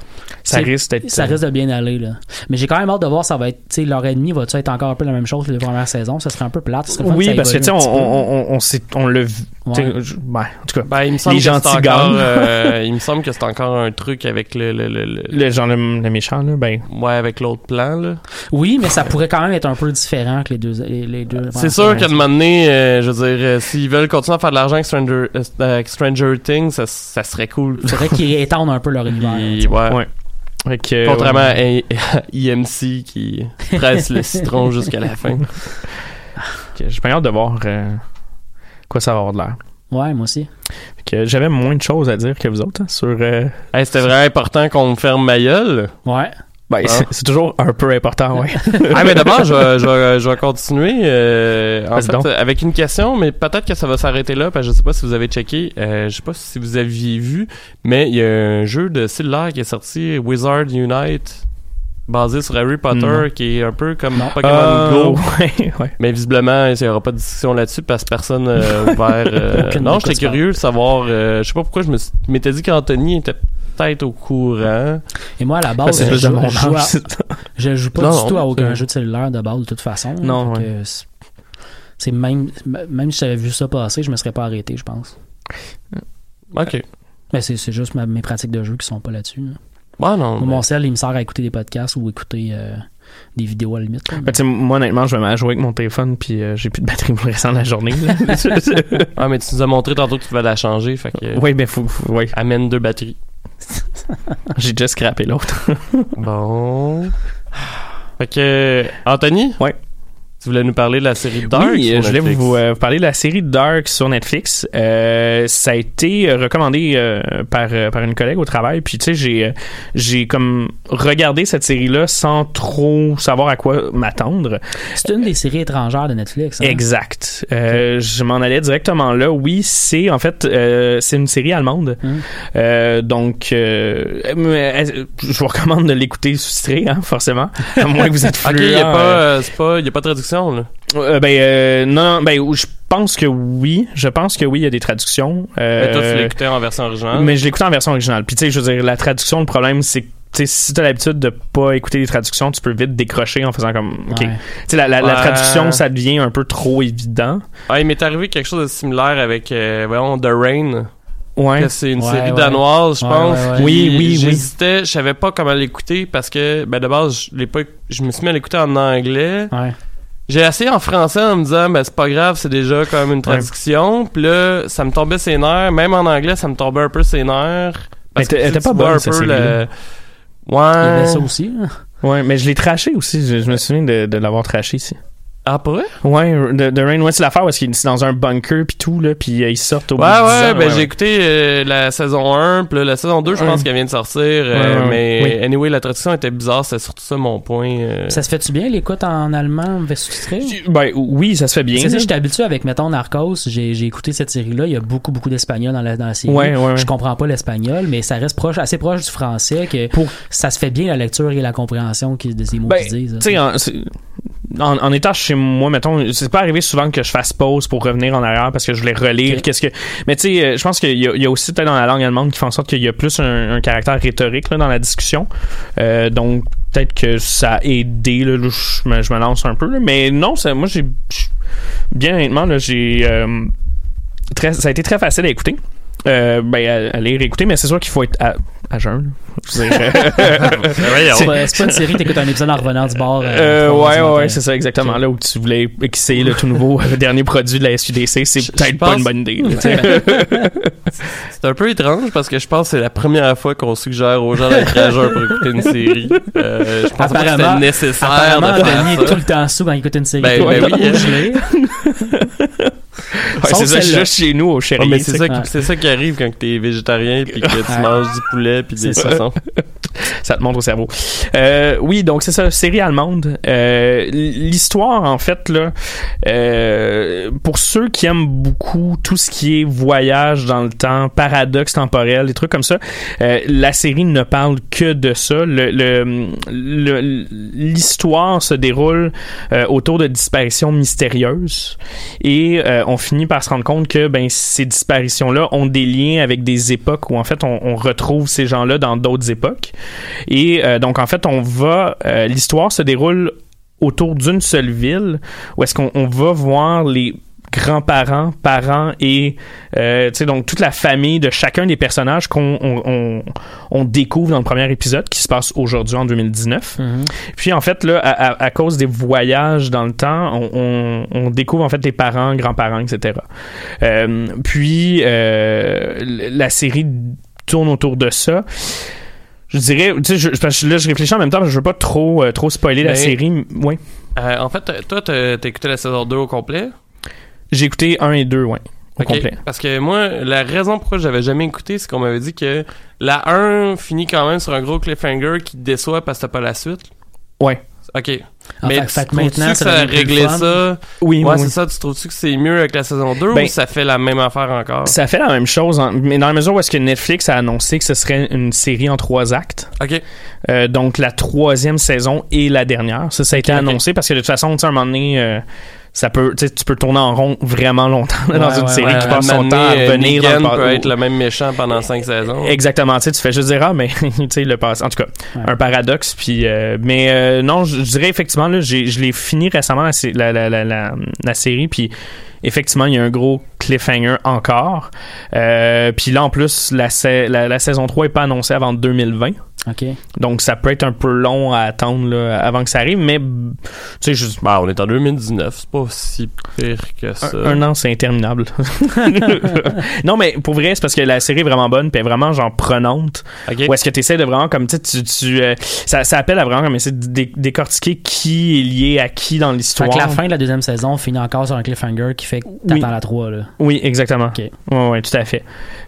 [SPEAKER 7] ça risque d'être
[SPEAKER 6] ça risque de bien aller. Là. Mais j'ai quand même hâte de voir, ça va être, tu sais, leur ennemi va-tu être encore un peu la même chose que les premières saisons? Ça serait un peu plate. ça serait
[SPEAKER 7] oui parce que tu sais on on on, l'a
[SPEAKER 6] Ouais.
[SPEAKER 7] je- ben, en tout cas
[SPEAKER 5] Ben, il me semble
[SPEAKER 7] Les
[SPEAKER 5] que c'est
[SPEAKER 7] gentils
[SPEAKER 5] encore,
[SPEAKER 7] gagnent.
[SPEAKER 5] euh, il me semble que c'est encore un truc avec le, le, le, le-
[SPEAKER 7] le genre le, le méchant là ben
[SPEAKER 5] ouais, avec l'autre plan, là.
[SPEAKER 6] Oui, mais ça pourrait quand même être un peu différent que les deux. Les, les deux
[SPEAKER 5] C'est sûr qu'à un moment donné, euh, je veux dire, euh, s'ils veulent continuer à faire de l'argent avec Stranger, euh, avec Stranger Things, ça, ça serait cool.
[SPEAKER 6] Il faudrait qu'ils étendent un peu leur univers.
[SPEAKER 5] Ouais.
[SPEAKER 7] Que,
[SPEAKER 5] Contrairement
[SPEAKER 7] ouais.
[SPEAKER 5] à IMC [LAUGHS] qui presse le citron jusqu'à la fin.
[SPEAKER 7] Que J'ai bien hâte de voir euh, quoi ça va avoir de l'air.
[SPEAKER 6] Ouais, moi aussi.
[SPEAKER 7] Fait que J'avais moins de choses à dire que vous autres hein, sur. euh,
[SPEAKER 5] Hey, C'était vraiment important qu'on me ferme ma gueule.
[SPEAKER 6] Ouais.
[SPEAKER 7] ben,
[SPEAKER 5] Ah.
[SPEAKER 7] c'est- c'est toujours un peu important, ouais. [LAUGHS]
[SPEAKER 5] ah, mais d'abord, je, vais- je, vais- je vais continuer euh, en
[SPEAKER 7] Vas-y
[SPEAKER 5] fait,
[SPEAKER 7] donc.
[SPEAKER 5] euh, avec une question, mais peut-être que ça va s'arrêter là, parce que je sais pas si vous avez checké, euh, je sais pas si vous aviez vu, mais il y a un jeu de cellulaire qui est sorti, Wizard Unite, basé sur Harry Potter, qui est un peu comme
[SPEAKER 6] Non.
[SPEAKER 5] Pokémon
[SPEAKER 7] Euh,
[SPEAKER 5] Go. [LAUGHS]
[SPEAKER 7] ouais, ouais.
[SPEAKER 5] Mais visiblement, il n'y aura pas de discussion là-dessus parce que personne n'a [LAUGHS] ouvert. euh, non, j'étais curieux de savoir. euh, je sais pas pourquoi je me suis- je m'étais dit qu'Anthony était peut-être au courant.
[SPEAKER 6] Et moi, à la
[SPEAKER 7] Ah,
[SPEAKER 6] base, je,
[SPEAKER 7] mon
[SPEAKER 6] joue à-
[SPEAKER 7] âge, c'est-
[SPEAKER 6] je joue pas
[SPEAKER 5] Non,
[SPEAKER 6] du tout à aucun
[SPEAKER 5] c'est-
[SPEAKER 6] jeu de cellulaire de base de toute façon.
[SPEAKER 7] Non, ouais.
[SPEAKER 6] c'est- même, même si j'avais vu ça passer, je me serais pas arrêté, je pense.
[SPEAKER 5] Ok.
[SPEAKER 6] Mais c'est c'est juste ma- mes pratiques de jeu qui sont pas là-dessus. là. Moi,
[SPEAKER 5] mais-
[SPEAKER 6] Mon sel, il me sert à écouter des podcasts ou écouter euh, des vidéos à la limite. là.
[SPEAKER 7] Ben, moi, honnêtement, je vais m'en jouer avec mon téléphone, puis euh, j'ai plus de batterie pour le restant de la journée. [LAUGHS]
[SPEAKER 5] Ah, mais tu nous as montré tantôt que tu vas la changer, fait que.
[SPEAKER 7] oui, ben, faut, faut- ouais.
[SPEAKER 5] Amène deux batteries. [LAUGHS]
[SPEAKER 7] J'ai déjà scrappé l'autre.
[SPEAKER 5] Bon. Fait que. Anthony?
[SPEAKER 7] Ouais.
[SPEAKER 5] Tu voulais nous parler de la série Dark?
[SPEAKER 7] oui,
[SPEAKER 5] sur
[SPEAKER 7] je voulais
[SPEAKER 5] Netflix?
[SPEAKER 7] vous euh, parler de la série Dark sur Netflix. Euh, ça a été euh, recommandé euh, par, euh, par une collègue au travail. Puis tu sais, j'ai euh, j'ai comme regardé cette série-là sans trop savoir à quoi m'attendre.
[SPEAKER 6] C'est une des séries étrangères de Netflix. hein?
[SPEAKER 7] Exact. Euh, Je m'en allais directement là. Oui, c'est en fait euh, c'est une série allemande.
[SPEAKER 6] Mm.
[SPEAKER 7] Euh, donc, euh, euh, je vous recommande de l'écouter sous-titré, hein, forcément. À moins que vous êtes [LAUGHS]
[SPEAKER 5] Ok,
[SPEAKER 7] fluent.
[SPEAKER 5] y a pas,
[SPEAKER 7] euh,
[SPEAKER 5] euh, c'est pas, y a pas de traduction, là.
[SPEAKER 7] Euh, ben, euh, non, ben, je pense que oui. Je pense que oui, il y a des traductions. Euh,
[SPEAKER 5] Mais toi, tu l'écoutais en version originale?
[SPEAKER 7] mais je l'écoutais en version originale. Puis, tu sais, je veux dire, la traduction, le problème, c'est que tu sais, si t'as l'habitude de pas écouter les traductions, tu peux vite décrocher en faisant comme, ok.
[SPEAKER 6] Ouais.
[SPEAKER 7] Tu sais, la, la, traduction, ça devient un peu trop évident.
[SPEAKER 5] Ah, il m'est arrivé quelque chose de similaire avec, euh, voyons, The Rain.
[SPEAKER 7] Ouais.
[SPEAKER 5] c'est une
[SPEAKER 6] Ouais,
[SPEAKER 5] série
[SPEAKER 6] ouais.
[SPEAKER 5] danoise, je pense.
[SPEAKER 6] ouais, ouais.
[SPEAKER 5] Puis
[SPEAKER 7] Oui, oui, oui.
[SPEAKER 5] J'hésitais, je savais pas comment l'écouter parce que, ben, de base, je l'ai pas, je me suis mis à l'écouter en anglais.
[SPEAKER 6] Ouais.
[SPEAKER 5] J'ai essayé en français en me disant, ben, c'est pas grave, c'est déjà comme une traduction. Puis là, ça me tombait ses nerfs. Même en anglais, ça me tombait un peu ses nerfs.
[SPEAKER 7] Mais
[SPEAKER 5] que
[SPEAKER 7] était
[SPEAKER 5] tu
[SPEAKER 7] pas bonne,
[SPEAKER 5] un peu le-
[SPEAKER 6] Il y avait ça
[SPEAKER 5] Ouais.
[SPEAKER 6] aussi. hein.
[SPEAKER 7] Ouais, mais je l'ai trashé aussi. Je, je me souviens de, de l'avoir trashé ici.
[SPEAKER 5] Ah, pour vrai?
[SPEAKER 7] Ouais, de, de Rain, ouais, c'est l'affaire parce qu'il est dans un bunker puis tout, là, puis euh, ils sortent au bout
[SPEAKER 5] Ouais,
[SPEAKER 7] de 10
[SPEAKER 5] ouais,
[SPEAKER 7] ans,
[SPEAKER 5] ben j'ai écouté euh, la saison 1, puis là, la saison 2, je
[SPEAKER 7] Ouais.
[SPEAKER 5] pense qu'elle vient de sortir, euh,
[SPEAKER 7] Ouais, ouais,
[SPEAKER 5] mais
[SPEAKER 7] oui.
[SPEAKER 5] anyway, la traduction était bizarre, c'est surtout ça mon point. euh.
[SPEAKER 6] Ça se fait-tu bien l'écoute en allemand sous-titré?
[SPEAKER 7] Ben oui, ça se fait bien.
[SPEAKER 6] C'est ça, j'étais habitué avec, mettons, Narcos. J'ai j'ai écouté cette série-là. Il y a beaucoup, beaucoup d'espagnol dans la, dans la série.
[SPEAKER 7] Ouais, ouais, ouais.
[SPEAKER 6] Je comprends pas l'espagnol, mais ça reste proche, assez proche du français que
[SPEAKER 7] Pour-
[SPEAKER 6] ça se fait bien la lecture et la compréhension qui- de ces mots
[SPEAKER 7] Ben,
[SPEAKER 6] qu'ils disent.
[SPEAKER 7] tu sais, en, en, étant chez moi, mettons, c'est pas arrivé souvent que je fasse pause pour revenir en arrière parce que je voulais relire qu'est-ce que. Mais tu sais, euh, je pense qu'il y, a- il y a aussi peut-être dans la langue allemande qui fait en sorte qu'il y a plus un, un caractère rhétorique là, dans la discussion. Euh, donc peut-être que ça a aidé. Là, je, me, je me lance un peu. là. mais non, ça, moi j'ai bien honnêtement là, j'ai euh, très, ça a été très facile à écouter. Euh, ben, à, à lire, écouter, mais c'est sûr qu'il faut être à, à jeun. [LAUGHS]
[SPEAKER 6] c'est pas, une série, t'écoutes un épisode en revenant du bar.
[SPEAKER 7] Euh,
[SPEAKER 6] heures
[SPEAKER 7] ouais, ouais, c'est ça, exactement. Là où tu voulais essayer le tout nouveau, le dernier produit de la SUDC, c'est peut-être pas une bonne idée. [LAUGHS] [LAUGHS]
[SPEAKER 5] C'est un peu étrange parce que je pense que c'est la première fois qu'on suggère aux gens d'être rageurs pour écouter une série. Euh, je pense pas que c'était
[SPEAKER 6] Apparemment-
[SPEAKER 5] nécessaire
[SPEAKER 6] Apparemment, Denis est
[SPEAKER 5] ça.
[SPEAKER 6] tout le temps sous quand il écoute une série.
[SPEAKER 5] Ben- ben oui,
[SPEAKER 7] c'est ça, je suis
[SPEAKER 6] celle-là.
[SPEAKER 7] juste chez nous au
[SPEAKER 5] Ah,
[SPEAKER 7] chéri.
[SPEAKER 5] mais c'est ça, ça qui arrive quand t'es végétarien puis que tu manges du poulet puis des
[SPEAKER 6] C'est [LAUGHS] [LAUGHS] ça.
[SPEAKER 7] te montre au cerveau. Euh, oui, donc c'est ça, série allemande. Euh, L'histoire, en fait, là, euh, pour ceux qui aiment beaucoup tout ce qui est voyage dans le temps, paradoxe temporel, des trucs comme ça, euh, la série ne parle que de ça. Le- le- le- L'histoire se déroule euh, autour de disparitions mystérieuses et euh, on finit par se rendre compte que ben, ces disparitions-là ont des liens avec des époques où en fait on, on retrouve ces gens-là dans d'autres époques. Et euh, donc en fait on va, euh, l'histoire se déroule autour d'une seule ville où est-ce qu'on on va voir les grands-parents, parents et euh, tu sais donc toute la famille de chacun des personnages qu'on on, on- on découvre dans le premier épisode qui se passe aujourd'hui en 2019.
[SPEAKER 6] Mhm.
[SPEAKER 7] Puis en fait là, à, cause des voyages dans le temps, on, on- on découvre en fait les parents, grands-parents, etc. Euh, puis euh, la série tourne autour de ça. Je dirais, tu sais, je, parce que là je réfléchis en même temps, parce que je veux pas trop euh, trop spoiler la série. Oui,
[SPEAKER 5] Euh, en fait, toi, t'as écouté la saison 2 au complet?
[SPEAKER 7] j'ai écouté un et deux, ouais, au complet.
[SPEAKER 5] Parce que moi, la raison pourquoi j'avais jamais écouté, c'est qu'on m'avait dit que la 1 finit quand même sur un gros cliffhanger qui te déçoit parce que t'as pas la suite.
[SPEAKER 7] Ouais.
[SPEAKER 5] Ok.
[SPEAKER 6] Ah,
[SPEAKER 5] Mais
[SPEAKER 6] fait- fait que maintenant,
[SPEAKER 5] que
[SPEAKER 6] ça
[SPEAKER 5] ça a réglé ça?
[SPEAKER 7] Oui,
[SPEAKER 5] Ouais,
[SPEAKER 7] oui,
[SPEAKER 5] c'est ça. Tu trouves-tu que c'est mieux avec la saison 2
[SPEAKER 7] Ben,
[SPEAKER 5] ou ça fait la même affaire encore?
[SPEAKER 7] Ça fait la même chose, en- mais dans la mesure où est-ce que Netflix a annoncé que ce serait une série en trois actes.
[SPEAKER 5] Ok.
[SPEAKER 7] Euh, donc la troisième saison et la dernière. Ça, ça a été annoncé parce que de toute façon, tu sais, à un moment donné, euh, ça peut, tu sais, tu peux tourner en rond vraiment longtemps là, dans
[SPEAKER 6] Ouais,
[SPEAKER 7] une
[SPEAKER 6] ouais,
[SPEAKER 7] série
[SPEAKER 5] Ouais,
[SPEAKER 7] qui passe son temps à revenir dans
[SPEAKER 5] Negan
[SPEAKER 7] le pa-
[SPEAKER 5] peut être le même méchant pendant 5 saisons.
[SPEAKER 7] Exactement, tu sais, tu fais juste dire ah mais [LAUGHS] tu sais le passe en tout cas
[SPEAKER 6] Ouais.
[SPEAKER 7] un paradoxe puis euh, mais euh, non je, dirais effectivement là j'ai je l'ai fini récemment la, sé- la, la, la, la, la série puis effectivement il y a un gros cliffhanger encore euh, puis là en plus la, sa- la, la saison 3 est pas annoncée avant 2020
[SPEAKER 6] OK.
[SPEAKER 7] donc ça peut être un peu long à attendre là, avant que ça arrive mais tu sais juste
[SPEAKER 5] Bah, on est en 2019, c'est pas si pire que ça.
[SPEAKER 7] un, un an, c'est interminable. [LAUGHS] non, mais pour vrai, c'est parce que la série est vraiment bonne, puis elle est vraiment genre prenante.
[SPEAKER 5] Ok.
[SPEAKER 7] Ou est-ce que tu essaies de vraiment comme tu sais, tu, euh, ça, ça appelle à vraiment comme essayer de dé- décortiquer qui est lié à qui dans
[SPEAKER 6] Fait
[SPEAKER 7] l'histoire.
[SPEAKER 6] que la fin de la deuxième saison finit encore sur un cliffhanger qui fait que t'attends
[SPEAKER 7] Oui.
[SPEAKER 6] la 3, là.
[SPEAKER 7] Oui, exactement.
[SPEAKER 6] Ok.
[SPEAKER 7] Ouais, ouais, tout à fait.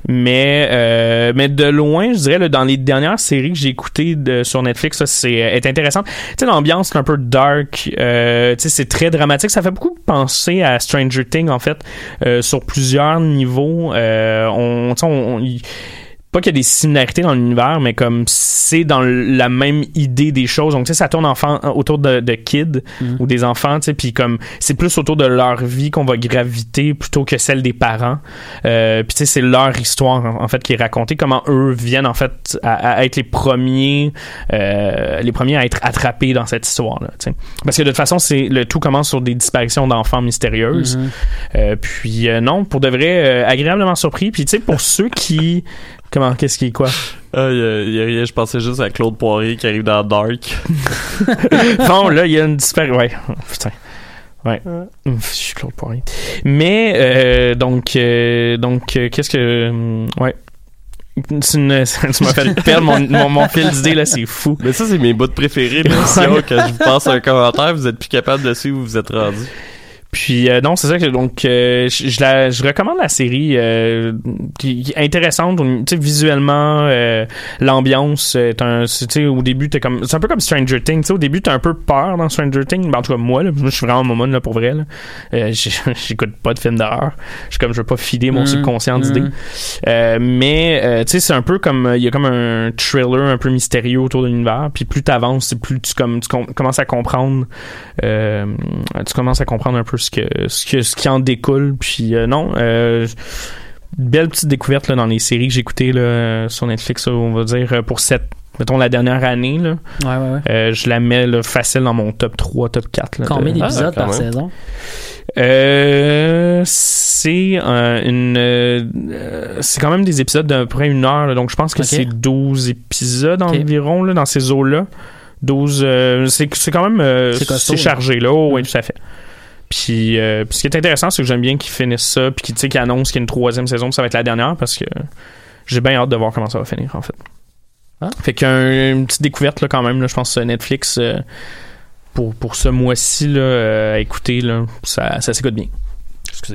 [SPEAKER 7] Mais, euh, mais de loin, je dirais, là, dans les dernières séries que j'ai écoutées de, sur Netflix, ça, c'est euh, est intéressant. Tu sais, l'ambiance un peu dark, euh, tu sais, c'est très dramatique. Ça fait beaucoup penser à Stranger Things, en fait, euh, sur plusieurs niveaux. On, tu sais, on, on- y- pas qu'il y a des similarités dans l'univers, mais comme c'est dans la même idée des choses. Donc, tu sais, ça tourne enfant, autour de, de kids
[SPEAKER 6] Mhm.
[SPEAKER 7] ou des enfants, tu sais, puis comme c'est plus autour de leur vie qu'on va graviter plutôt que celle des parents. Euh, puis tu sais, c'est leur histoire en, en fait qui est racontée, comment eux viennent en fait à, à être les premiers, euh, les premiers à être attrapés dans cette histoire-là. tu sais. Parce que de toute façon, c'est le tout commence sur des disparitions d'enfants mystérieuses.
[SPEAKER 6] Mhm.
[SPEAKER 7] Euh, puis euh, non, pour de vrai, euh, agréablement surpris. Puis tu sais, pour ceux qui Comment, qu'est-ce qui est quoi?
[SPEAKER 5] Ah, y a, y a rien, je pensais juste à Claude Poirier qui arrive dans Dark. [LAUGHS]
[SPEAKER 7] bon, là, il y a une disparition. Ouais, putain. Ouais. Je suis Claude Poirier. Mais, euh, donc, euh, donc euh, qu'est-ce que. Ouais. [LAUGHS] Tu m'as fait perdre mon, mon, mon fil d'idée, là, c'est fou.
[SPEAKER 5] Mais ça, c'est mes bouts préférés de l'émission. [LAUGHS] Quand je vous passe un commentaire, vous êtes plus capable de suivre où vous êtes rendu.
[SPEAKER 7] Puis euh, non, c'est ça que donc euh, je, je la je recommande la série euh, qui, est intéressante, tu sais visuellement l'ambiance est un tu sais au début t'es comme c'est un peu comme Stranger Things, tu sais au début t'as un peu peur dans Stranger Things, Ben, en tout cas moi là, je suis vraiment momone là pour vrai là. [LAUGHS] J'écoute pas de films d'horreur. Je suis comme je veux pas filer mon
[SPEAKER 6] Mhm.
[SPEAKER 7] subconscient d'idées.
[SPEAKER 6] Mhm.
[SPEAKER 7] Euh, mais tu sais c'est un peu comme il y a comme un thriller un peu mystérieux autour de l'univers puis plus t'avances plus tu comme tu com- commences à comprendre tu commences à comprendre un peu ce que ce que ce qui en découle. Puis euh, non euh, belle petite découverte là, dans les séries que j'ai écoutées là, euh, sur Netflix on va dire pour cette mettons la dernière année là,
[SPEAKER 6] Ouais, ouais, ouais.
[SPEAKER 7] euh, je la mets là, facile dans mon top 3 top 4 là,
[SPEAKER 6] Combien
[SPEAKER 7] de-
[SPEAKER 6] d'épisodes
[SPEAKER 5] Ah,
[SPEAKER 6] par
[SPEAKER 5] même.
[SPEAKER 6] saison?
[SPEAKER 7] euh, c'est euh, une c'est quand même des épisodes d'à peu près une heure là, donc je pense que c'est 12 épisodes environ là, dans ces eaux là 12 euh, c'est c'est quand même euh,
[SPEAKER 6] C'est
[SPEAKER 7] chargé là. Oh, oui tout à fait puis, euh, puis ce qui est intéressant c'est que j'aime bien qu'ils finissent ça puis qu'ils annoncent qu'il y a une troisième saison puis ça va être la dernière parce que j'ai bien hâte de voir comment ça va finir en fait
[SPEAKER 6] Ah.
[SPEAKER 7] fait qu'une petite découverte là quand même là, je pense Netflix euh, pour, pour ce mois-ci là euh, à écouter là ça, ça s'écoute bien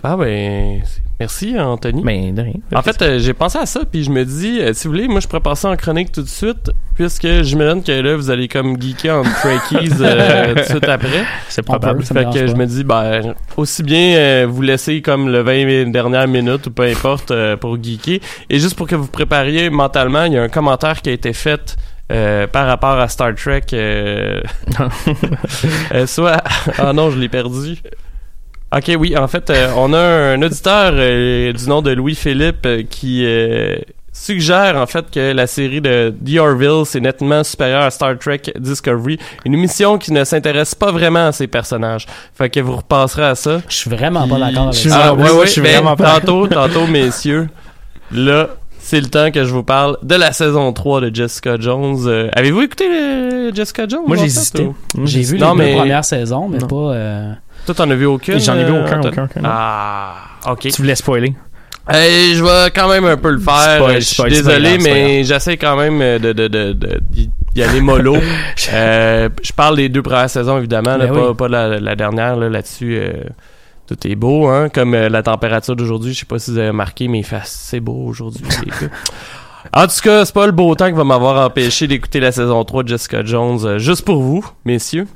[SPEAKER 5] Ah, ben, merci, Anthony.
[SPEAKER 7] mais de rien.
[SPEAKER 5] En fait, euh, j'ai pensé à ça, puis je me dis, euh, si vous voulez, moi, je pourrais passer en chronique tout de suite, puisque j'imagine que là, vous allez comme geeker en Trekkies [LAUGHS] euh, tout de suite après.
[SPEAKER 7] c'est probable.
[SPEAKER 6] Ça
[SPEAKER 5] fait que je me dis, ben, aussi bien euh, vous laisser comme le 20 dernières minutes ou peu importe pour geeker. Et juste pour que vous prépariez mentalement, il y a un commentaire qui a été fait euh, par rapport à Star Trek. euh, [LAUGHS] [LAUGHS] euh, soit. Ah non, je l'ai perdu. Ok, oui, en fait, euh, on a un auditeur euh, du nom de Louis-Philippe euh, qui euh, suggère en fait que la série de The Orville c'est nettement supérieure à Star Trek Discovery, une émission qui ne s'intéresse pas vraiment à ces personnages. Fait que vous repasserez à ça.
[SPEAKER 6] Je suis vraiment pas d'accord avec
[SPEAKER 7] Je suis
[SPEAKER 6] ça.
[SPEAKER 5] Ah,
[SPEAKER 7] vraiment-
[SPEAKER 5] ouais,
[SPEAKER 7] moi,
[SPEAKER 5] ouais,
[SPEAKER 7] je suis
[SPEAKER 5] ben,
[SPEAKER 7] vraiment pas-
[SPEAKER 5] tantôt, tantôt, messieurs. Là, c'est le temps que je vous parle de la saison 3 de Jessica Jones. Euh, Avez-vous écouté Jessica Jones?
[SPEAKER 7] Moi, j'ai hésité.
[SPEAKER 5] ou-
[SPEAKER 6] J'ai vu
[SPEAKER 5] Non,
[SPEAKER 6] les
[SPEAKER 5] mais-
[SPEAKER 6] deux premières saisons, mais
[SPEAKER 7] Non.
[SPEAKER 6] pas... euh,
[SPEAKER 5] Toi, t'en as vu aucune?
[SPEAKER 7] J'en ai vu
[SPEAKER 5] euh,
[SPEAKER 7] aucun,
[SPEAKER 5] Antoine?
[SPEAKER 7] aucun, aucun.
[SPEAKER 5] Ah, ok.
[SPEAKER 7] Tu voulais spoiler?
[SPEAKER 5] Euh, je vais quand même un peu le faire.
[SPEAKER 7] Spoil,
[SPEAKER 5] je suis
[SPEAKER 7] spoil,
[SPEAKER 5] désolé, mais j'essaie quand même euh, de, de, de, d'y aller mollo. [LAUGHS] Euh, je parle des deux premières saisons, évidemment, là,
[SPEAKER 6] Ben
[SPEAKER 5] pas, pas la, la dernière là, là-dessus. euh, tout est beau, hein, comme euh, la température d'aujourd'hui. Je sais pas si vous avez remarqué, mais il fait assez beau aujourd'hui. En tout cas, c'est pas le beau temps qui va m'avoir empêché d'écouter la saison 3 de Jessica Jones, euh, juste pour vous, messieurs.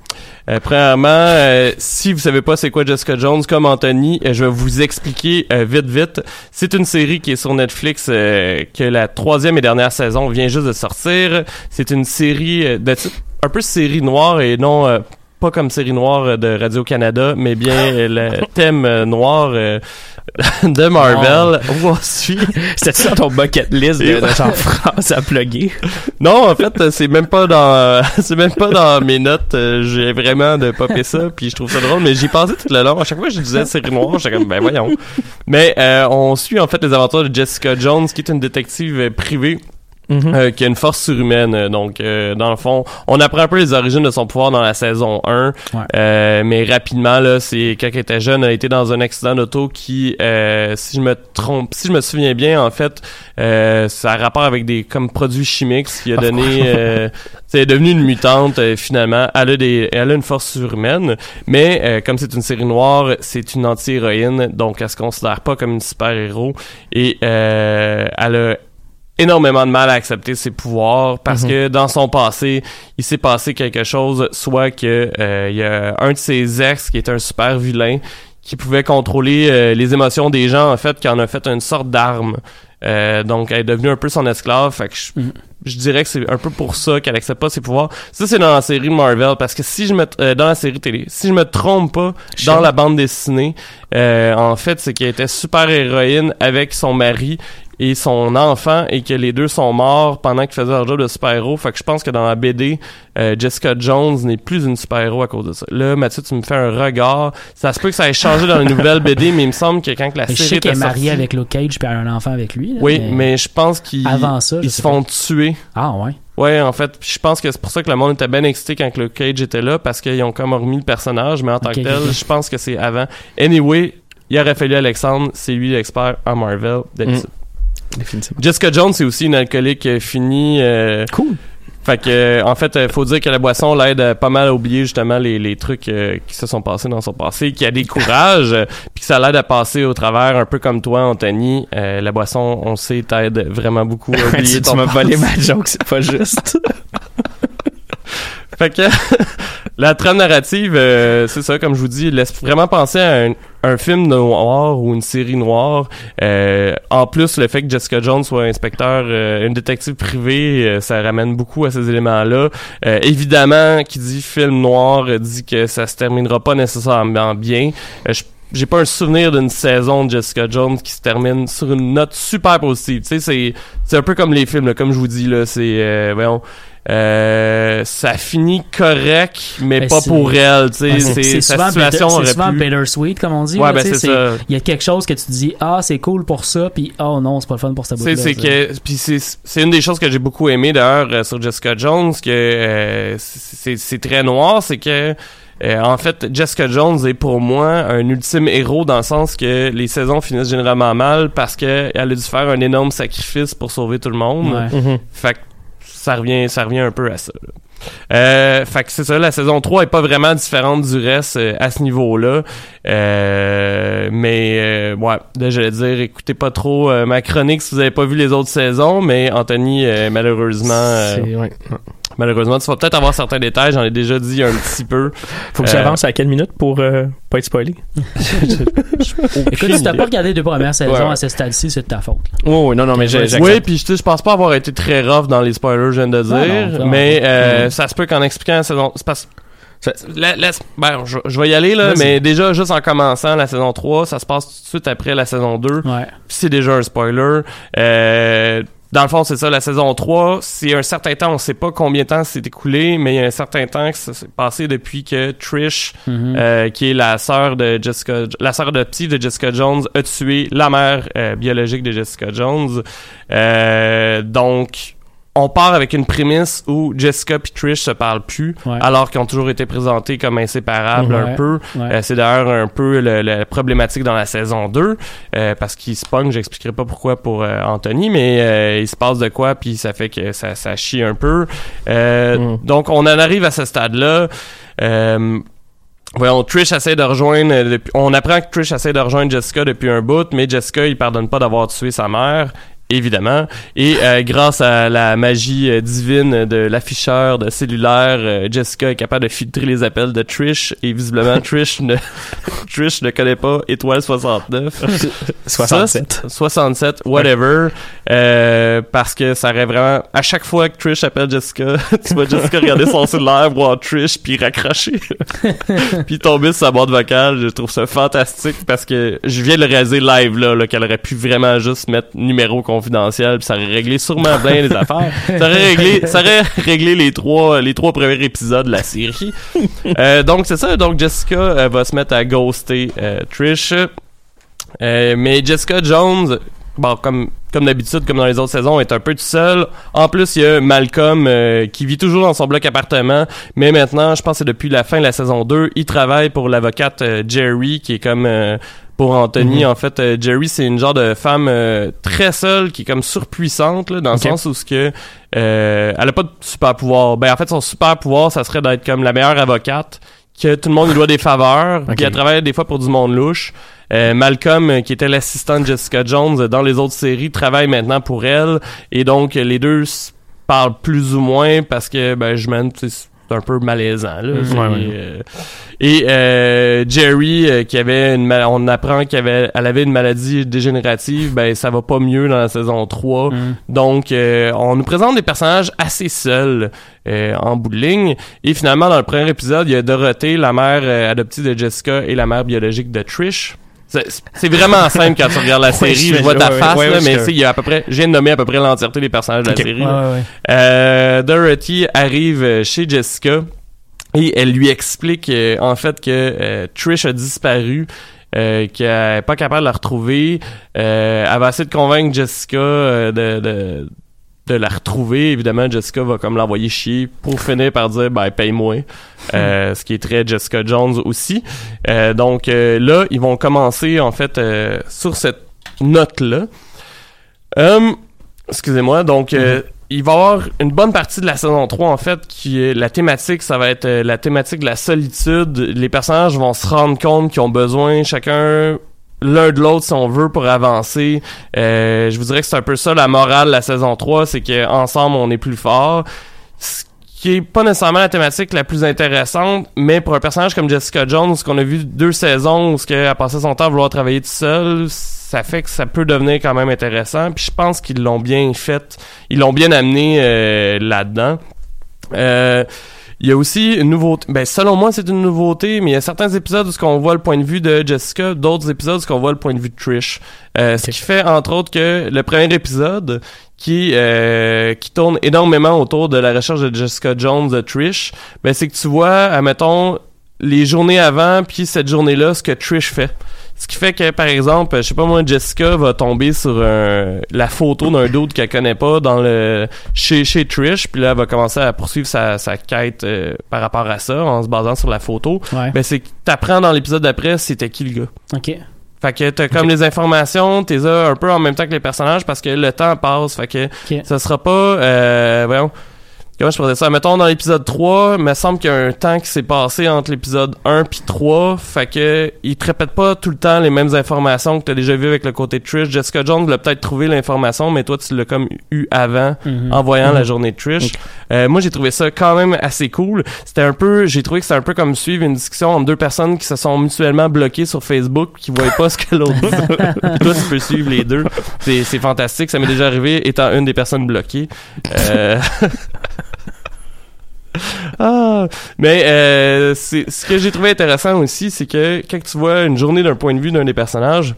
[SPEAKER 5] Euh, premièrement, euh, si vous savez pas c'est quoi Jessica Jones, comme Anthony, euh, je vais vous expliquer euh, vite vite. C'est une série qui est sur Netflix, que la troisième et dernière saison vient juste de sortir. C'est une série de un peu série noire et non pas comme série noire de Radio Canada, mais bien le thème noir [LAUGHS] de Marvel. Où on suit? [LAUGHS]
[SPEAKER 7] C'était-tu dans ton bucket list de, de genre phrase à plugger? [LAUGHS]
[SPEAKER 5] Non, en fait, c'est même pas dans c'est même pas dans mes notes. euh, J'ai vraiment de popper ça, puis je trouve ça drôle. Mais j'y pensais tout le long. À chaque fois je disais série noire, j'étais comme ben voyons. Mais euh, on suit en fait les aventures de Jessica Jones, qui est une détective euh,
[SPEAKER 7] Mhm.
[SPEAKER 5] euh, qui a une force surhumaine. Euh, Donc, euh, dans le fond, on apprend un peu les origines de son pouvoir dans la saison 1.
[SPEAKER 6] Ouais.
[SPEAKER 5] Euh, mais rapidement, là, c'est quand elle était jeune, elle a été dans un accident d'auto qui, euh, si je me trompe, si je me souviens bien, en fait, euh, ça a rapport avec des comme produits chimiques, ce qui a donné, euh, c'est devenu une mutante euh, finalement. Elle a des, elle a une force surhumaine, mais euh, comme c'est une série noire, c'est une anti-héroïne, donc elle se considère pas comme une super héros et euh, elle a énormément de mal à accepter ses pouvoirs parce
[SPEAKER 7] Mhm.
[SPEAKER 5] que dans son passé, il s'est passé quelque chose, soit que euh, il y a un de ses ex qui est un super vilain qui pouvait contrôler euh, les émotions des gens en fait, qui en a fait une sorte d'arme. Euh, donc, elle est devenue un peu son esclave. Fait que je,
[SPEAKER 6] Mhm.
[SPEAKER 5] je dirais que c'est un peu pour ça qu'elle accepte pas ses pouvoirs. Ça, c'est dans la série Marvel. Parce que si je me... euh, dans la série télé, si je me trompe pas, dans la bande dessinée, euh, en fait, c'est qu'elle était super héroïne avec son mari et son enfant et que les deux sont morts pendant qu'ils faisaient leur job de super-héros. Fait que je pense que dans la BD, euh, Jessica Jones n'est plus une super-héros à cause de ça. Là, Mathieu, tu me fais un regard. Ça se peut que ça ait changé dans la nouvelle BD, mais il me semble que quand que la
[SPEAKER 6] Mais je
[SPEAKER 5] série
[SPEAKER 6] sais qu'elle est mariée
[SPEAKER 5] sortie-
[SPEAKER 6] avec Luke Cage puis elle a un enfant avec lui. là,
[SPEAKER 5] Oui, mais je pense qu'ils
[SPEAKER 6] Avant ça, je
[SPEAKER 5] ils se font tuer.
[SPEAKER 6] Ah ouais.
[SPEAKER 5] Ouais, en fait, je pense que c'est pour ça que le monde était bien excité quand le Cage était là, parce qu'ils ont comme remis le personnage, mais en tant que tel, je pense que c'est avant. Anyway, il aurait fallu Alexandre, c'est lui l'expert en Marvel. d'habitude.
[SPEAKER 7] Définitivement.
[SPEAKER 5] Jessica Jones, c'est aussi une alcoolique euh, finie. euh,
[SPEAKER 6] Cool.
[SPEAKER 5] fait que, euh, en fait, euh, faut dire que la boisson l'aide euh, pas mal à oublier justement les, les trucs qui se sont passés dans son passé, qu'il y a des courages, [LAUGHS] puis que ça l'aide à passer au travers, un peu comme toi, Anthony. La boisson, on sait, t'aide vraiment beaucoup à [LAUGHS] oublier
[SPEAKER 7] tu
[SPEAKER 5] ton
[SPEAKER 7] tu m'as volé ma joke, c'est pas juste. [LAUGHS]
[SPEAKER 5] Fait que la trame narrative, c'est ça, comme je vous dis, laisse vraiment penser à un, un film noir ou une série noire. Euh, en plus, le fait que Jessica Jones soit inspecteur, euh, une détective privée, euh, ça ramène beaucoup à ces éléments-là. Euh, évidemment, qui dit film noir euh, dit que ça se terminera pas nécessairement bien. Euh, je- j'ai pas un souvenir d'une saison de Jessica Jones qui se termine sur une note super positive. Tu sais, c'est un peu comme les films, là, comme je vous dis là, c'est voyons, euh, ça finit correct, mais
[SPEAKER 6] Ben,
[SPEAKER 5] pas
[SPEAKER 6] c'est-
[SPEAKER 5] pour elle. Tu sais,
[SPEAKER 6] Ouais,
[SPEAKER 5] c'est
[SPEAKER 6] souvent,
[SPEAKER 5] situation
[SPEAKER 6] bitter- souvent
[SPEAKER 5] pu.
[SPEAKER 6] bittersweet, comme on dit.
[SPEAKER 5] Ouais,
[SPEAKER 6] là,
[SPEAKER 5] ben.
[SPEAKER 6] Il y a quelque chose que tu te dis, ah, c'est cool pour ça, puis oh non, c'est pas le fun pour cette bout
[SPEAKER 5] c'est que puis c'est c'est une des choses que j'ai beaucoup aimé d'ailleurs euh, sur Jessica Jones que euh, c'est c'est très noir, c'est que euh, en fait, Jessica Jones est pour moi un ultime héros dans le sens que les saisons finissent généralement mal parce que elle a dû faire un énorme sacrifice pour sauver tout le monde.
[SPEAKER 6] Ouais.
[SPEAKER 5] Fait que ça revient, ça revient un peu à ça. Euh, fait que c'est ça, la saison 3 est pas vraiment différente du reste euh, à ce niveau-là. Euh, mais ouais, là j'allais dire, écoutez pas trop ma chronique si vous avez pas vu les autres saisons, mais Anthony, malheureusement. Malheureusement, tu vas peut-être avoir certains détails, j'en ai déjà dit un petit peu.
[SPEAKER 7] Faut que
[SPEAKER 5] Euh,
[SPEAKER 7] j'avance à quelle minute pour euh, pas être spoilé? [LAUGHS]
[SPEAKER 6] Écoute, si t'as pas regardé les deux premières saisons à ce stade-ci, c'est de ta faute.
[SPEAKER 7] Oh, oui, non, non, mais j'ai-
[SPEAKER 5] Oui, puis je, je pense pas avoir été très rough dans les spoilers, je viens de dire, mais euh,
[SPEAKER 6] Mm.
[SPEAKER 5] ça se peut qu'en expliquant la saison, c'est parce la- la- ben, je, je vais y aller là, mais déjà juste en commençant la saison 3, ça se passe tout de suite après la saison 2.
[SPEAKER 6] Ouais.
[SPEAKER 5] Puis c'est déjà un spoiler. Euh, dans le fond, c'est ça, la saison 3, c'est un certain temps, on sait pas combien de temps s'est écoulé, mais il y a un certain temps que ça s'est passé depuis que Trish,
[SPEAKER 6] Mhm.
[SPEAKER 5] euh, qui est la sœur de Jessica, la sœur adoptive de Jessica Jones, a tué la mère euh, biologique de Jessica Jones. Euh, donc, on part avec une prémisse où Jessica et Trish se parlent plus,
[SPEAKER 6] Ouais.
[SPEAKER 5] alors qu'ils ont toujours été présentés comme inséparables
[SPEAKER 6] Ouais.
[SPEAKER 5] un peu.
[SPEAKER 6] Ouais.
[SPEAKER 5] Euh, c'est d'ailleurs un peu le- la problématique dans la saison 2, euh, parce qu'il se pogne, j'expliquerai pas pourquoi pour euh, Anthony, mais il se passe de quoi, puis ça fait que ça, ça chie un peu.
[SPEAKER 7] Mm.
[SPEAKER 5] Donc, on en arrive à ce stade-là. Voyons, Trish essaie de rejoindre. on apprend que Trish essaie de rejoindre Jessica depuis un bout, mais Jessica, il pardonne pas d'avoir tué sa mère. Évidemment. Et euh, grâce à la magie euh, divine de l'afficheur de cellulaire, euh, Jessica est capable de filtrer les appels de Trish. Et visiblement, [LAUGHS] Trish ne, Trish ne connaît pas Étoile 69.
[SPEAKER 7] 67. [LAUGHS]
[SPEAKER 5] Ça, 67, whatever. Euh, parce que ça aurait vraiment... À chaque fois que Trish appelle Jessica, [LAUGHS] tu vois Jessica regarder son cellulaire, voir Trish, puis raccrocher. puis tomber sur sa boîte vocale. Je trouve ça fantastique parce que je viens de le réaliser live, là, là qu'elle aurait pu vraiment juste mettre numéro confidentiel, ça aurait réglé sûrement bien les affaires. Ça aurait réglé, ça aurait réglé les trois, les trois premiers épisodes de la série. Euh, donc, c'est ça. Donc, Jessica euh, va se mettre à ghoster euh, Trish. Mais Jessica Jones, bon, comme, comme d'habitude, comme dans les autres saisons, est un peu tout seul. En plus, il y a Malcolm qui vit toujours dans son bloc appartement, mais maintenant, je pense que c'est depuis la fin de la saison 2, il travaille pour l'avocate Jerry, qui est comme... pour Anthony, en fait, euh, Jerry, c'est une genre de femme euh, très seule qui est comme surpuissante, là, dans le sens où ce que euh, elle a pas de super pouvoir. Ben en fait, son super pouvoir, ça serait d'être comme la meilleure avocate, que tout le monde lui doit des faveurs,
[SPEAKER 7] Ok.
[SPEAKER 5] puis elle travaille des fois pour du monde louche. Euh, Malcolm, euh, qui était l'assistant de Jessica Jones dans les autres séries, travaille maintenant pour elle, et donc les deux parlent plus ou moins parce que ben je mène un peu malaisant là.
[SPEAKER 7] Mhm.
[SPEAKER 5] C'est,
[SPEAKER 7] Ouais, ouais.
[SPEAKER 5] euh, et euh, Jerry euh, qui avait une mal- on apprend qu'elle avait elle avait une maladie dégénérative, ben ça va pas mieux dans la saison 3.
[SPEAKER 6] Mhm.
[SPEAKER 5] Donc euh, on nous présente des personnages assez seuls euh, en bout de ligne et finalement dans le premier épisode, il y a Dorothée, la mère adoptive de Jessica et la mère biologique de Trish. C'est vraiment simple quand tu regardes la [LAUGHS] série.
[SPEAKER 7] je
[SPEAKER 5] je vois ta face, là, mais il y a à peu près, de nommer à peu près l'entièreté des personnages de la série. Euh, Dorothy arrive euh, chez Jessica et elle lui explique euh, en fait que euh, Trish a disparu. Euh, qu'elle est pas capable de la retrouver. Euh, elle va essayer de convaincre Jessica euh, de, de, de la retrouver. Évidemment, Jessica va comme l'envoyer chier pour finir par dire ben paye-moi. Euh, ce qui est très Jessica Jones aussi. Euh, donc euh, là, ils vont commencer en fait euh, sur cette note-là. Hum, excusez-moi, donc euh, il va y avoir une bonne partie de la saison 3 en fait qui est la thématique, ça va être euh, la thématique de la solitude. Les personnages vont se rendre compte qu'ils ont besoin chacun l'un de l'autre si on veut pour avancer. Euh, je vous dirais que c'est un peu ça la morale de la saison 3, c'est qu'ensemble on est plus fort. Ce qui est pas nécessairement la thématique la plus intéressante, mais pour un personnage comme Jessica Jones, qu'on a vu deux saisons où ce qu'elle a passé son temps à vouloir travailler tout seul, ça fait que ça peut devenir quand même intéressant. Puis je pense qu'ils l'ont bien fait, ils l'ont bien amené euh, là-dedans. Euh, il y a aussi une nouveauté. Ben, selon moi, c'est une nouveauté, mais il y a certains épisodes où on voit le point de vue de Jessica, d'autres épisodes où on voit le point de vue de Trish. Euh, Ce qui fait, entre autres, que le premier épisode, qui euh, qui tourne énormément autour de la recherche de Jessica Jones de Trish, ben, c'est que tu vois, admettons, les journées avant, puis cette journée-là, ce que Trish fait. Ce qui fait que, par exemple, je sais pas moi, Jessica va tomber sur un- la photo d'un doute qu'elle connaît pas dans le chez, chez Trish, puis là, elle va commencer à poursuivre sa, sa quête euh, par rapport à ça, en se basant sur la photo.
[SPEAKER 6] Ouais.
[SPEAKER 5] Ben, c'est que t'apprends dans l'épisode d'après c'était qui le gars?
[SPEAKER 6] Ok.
[SPEAKER 5] Fait que t'as comme les informations, t'es un peu en même temps que les personnages parce que le temps passe. Fait que
[SPEAKER 6] Ok.
[SPEAKER 5] ça sera pas, euh, voyons, comment je dire ça? Mettons dans l'épisode 3, il me semble qu'il y a un temps qui s'est passé entre l'épisode 1 puis 3. Fait que ils te répètent pas tout le temps les mêmes informations que t'as déjà vu avec le côté de Trish. Jessica Jones l'a peut-être trouvé l'information, mais toi tu l'as comme eu avant
[SPEAKER 6] Mhm.
[SPEAKER 5] en voyant la journée de Trish. Euh, moi, j'ai trouvé ça quand même assez cool. C'était un peu, j'ai trouvé que c'était un peu comme suivre une discussion entre deux personnes qui se sont mutuellement bloquées sur Facebook, qui voyaient pas ce que l'autre [LAUGHS] [LAUGHS] toi, tu peux suivre les deux. C'est, c'est fantastique. Ça m'est déjà arrivé étant une des personnes bloquées. Euh... [LAUGHS] Ah, mais euh, c'est ce que j'ai trouvé intéressant aussi, c'est que quand tu vois une journée d'un point de vue d'un des personnages,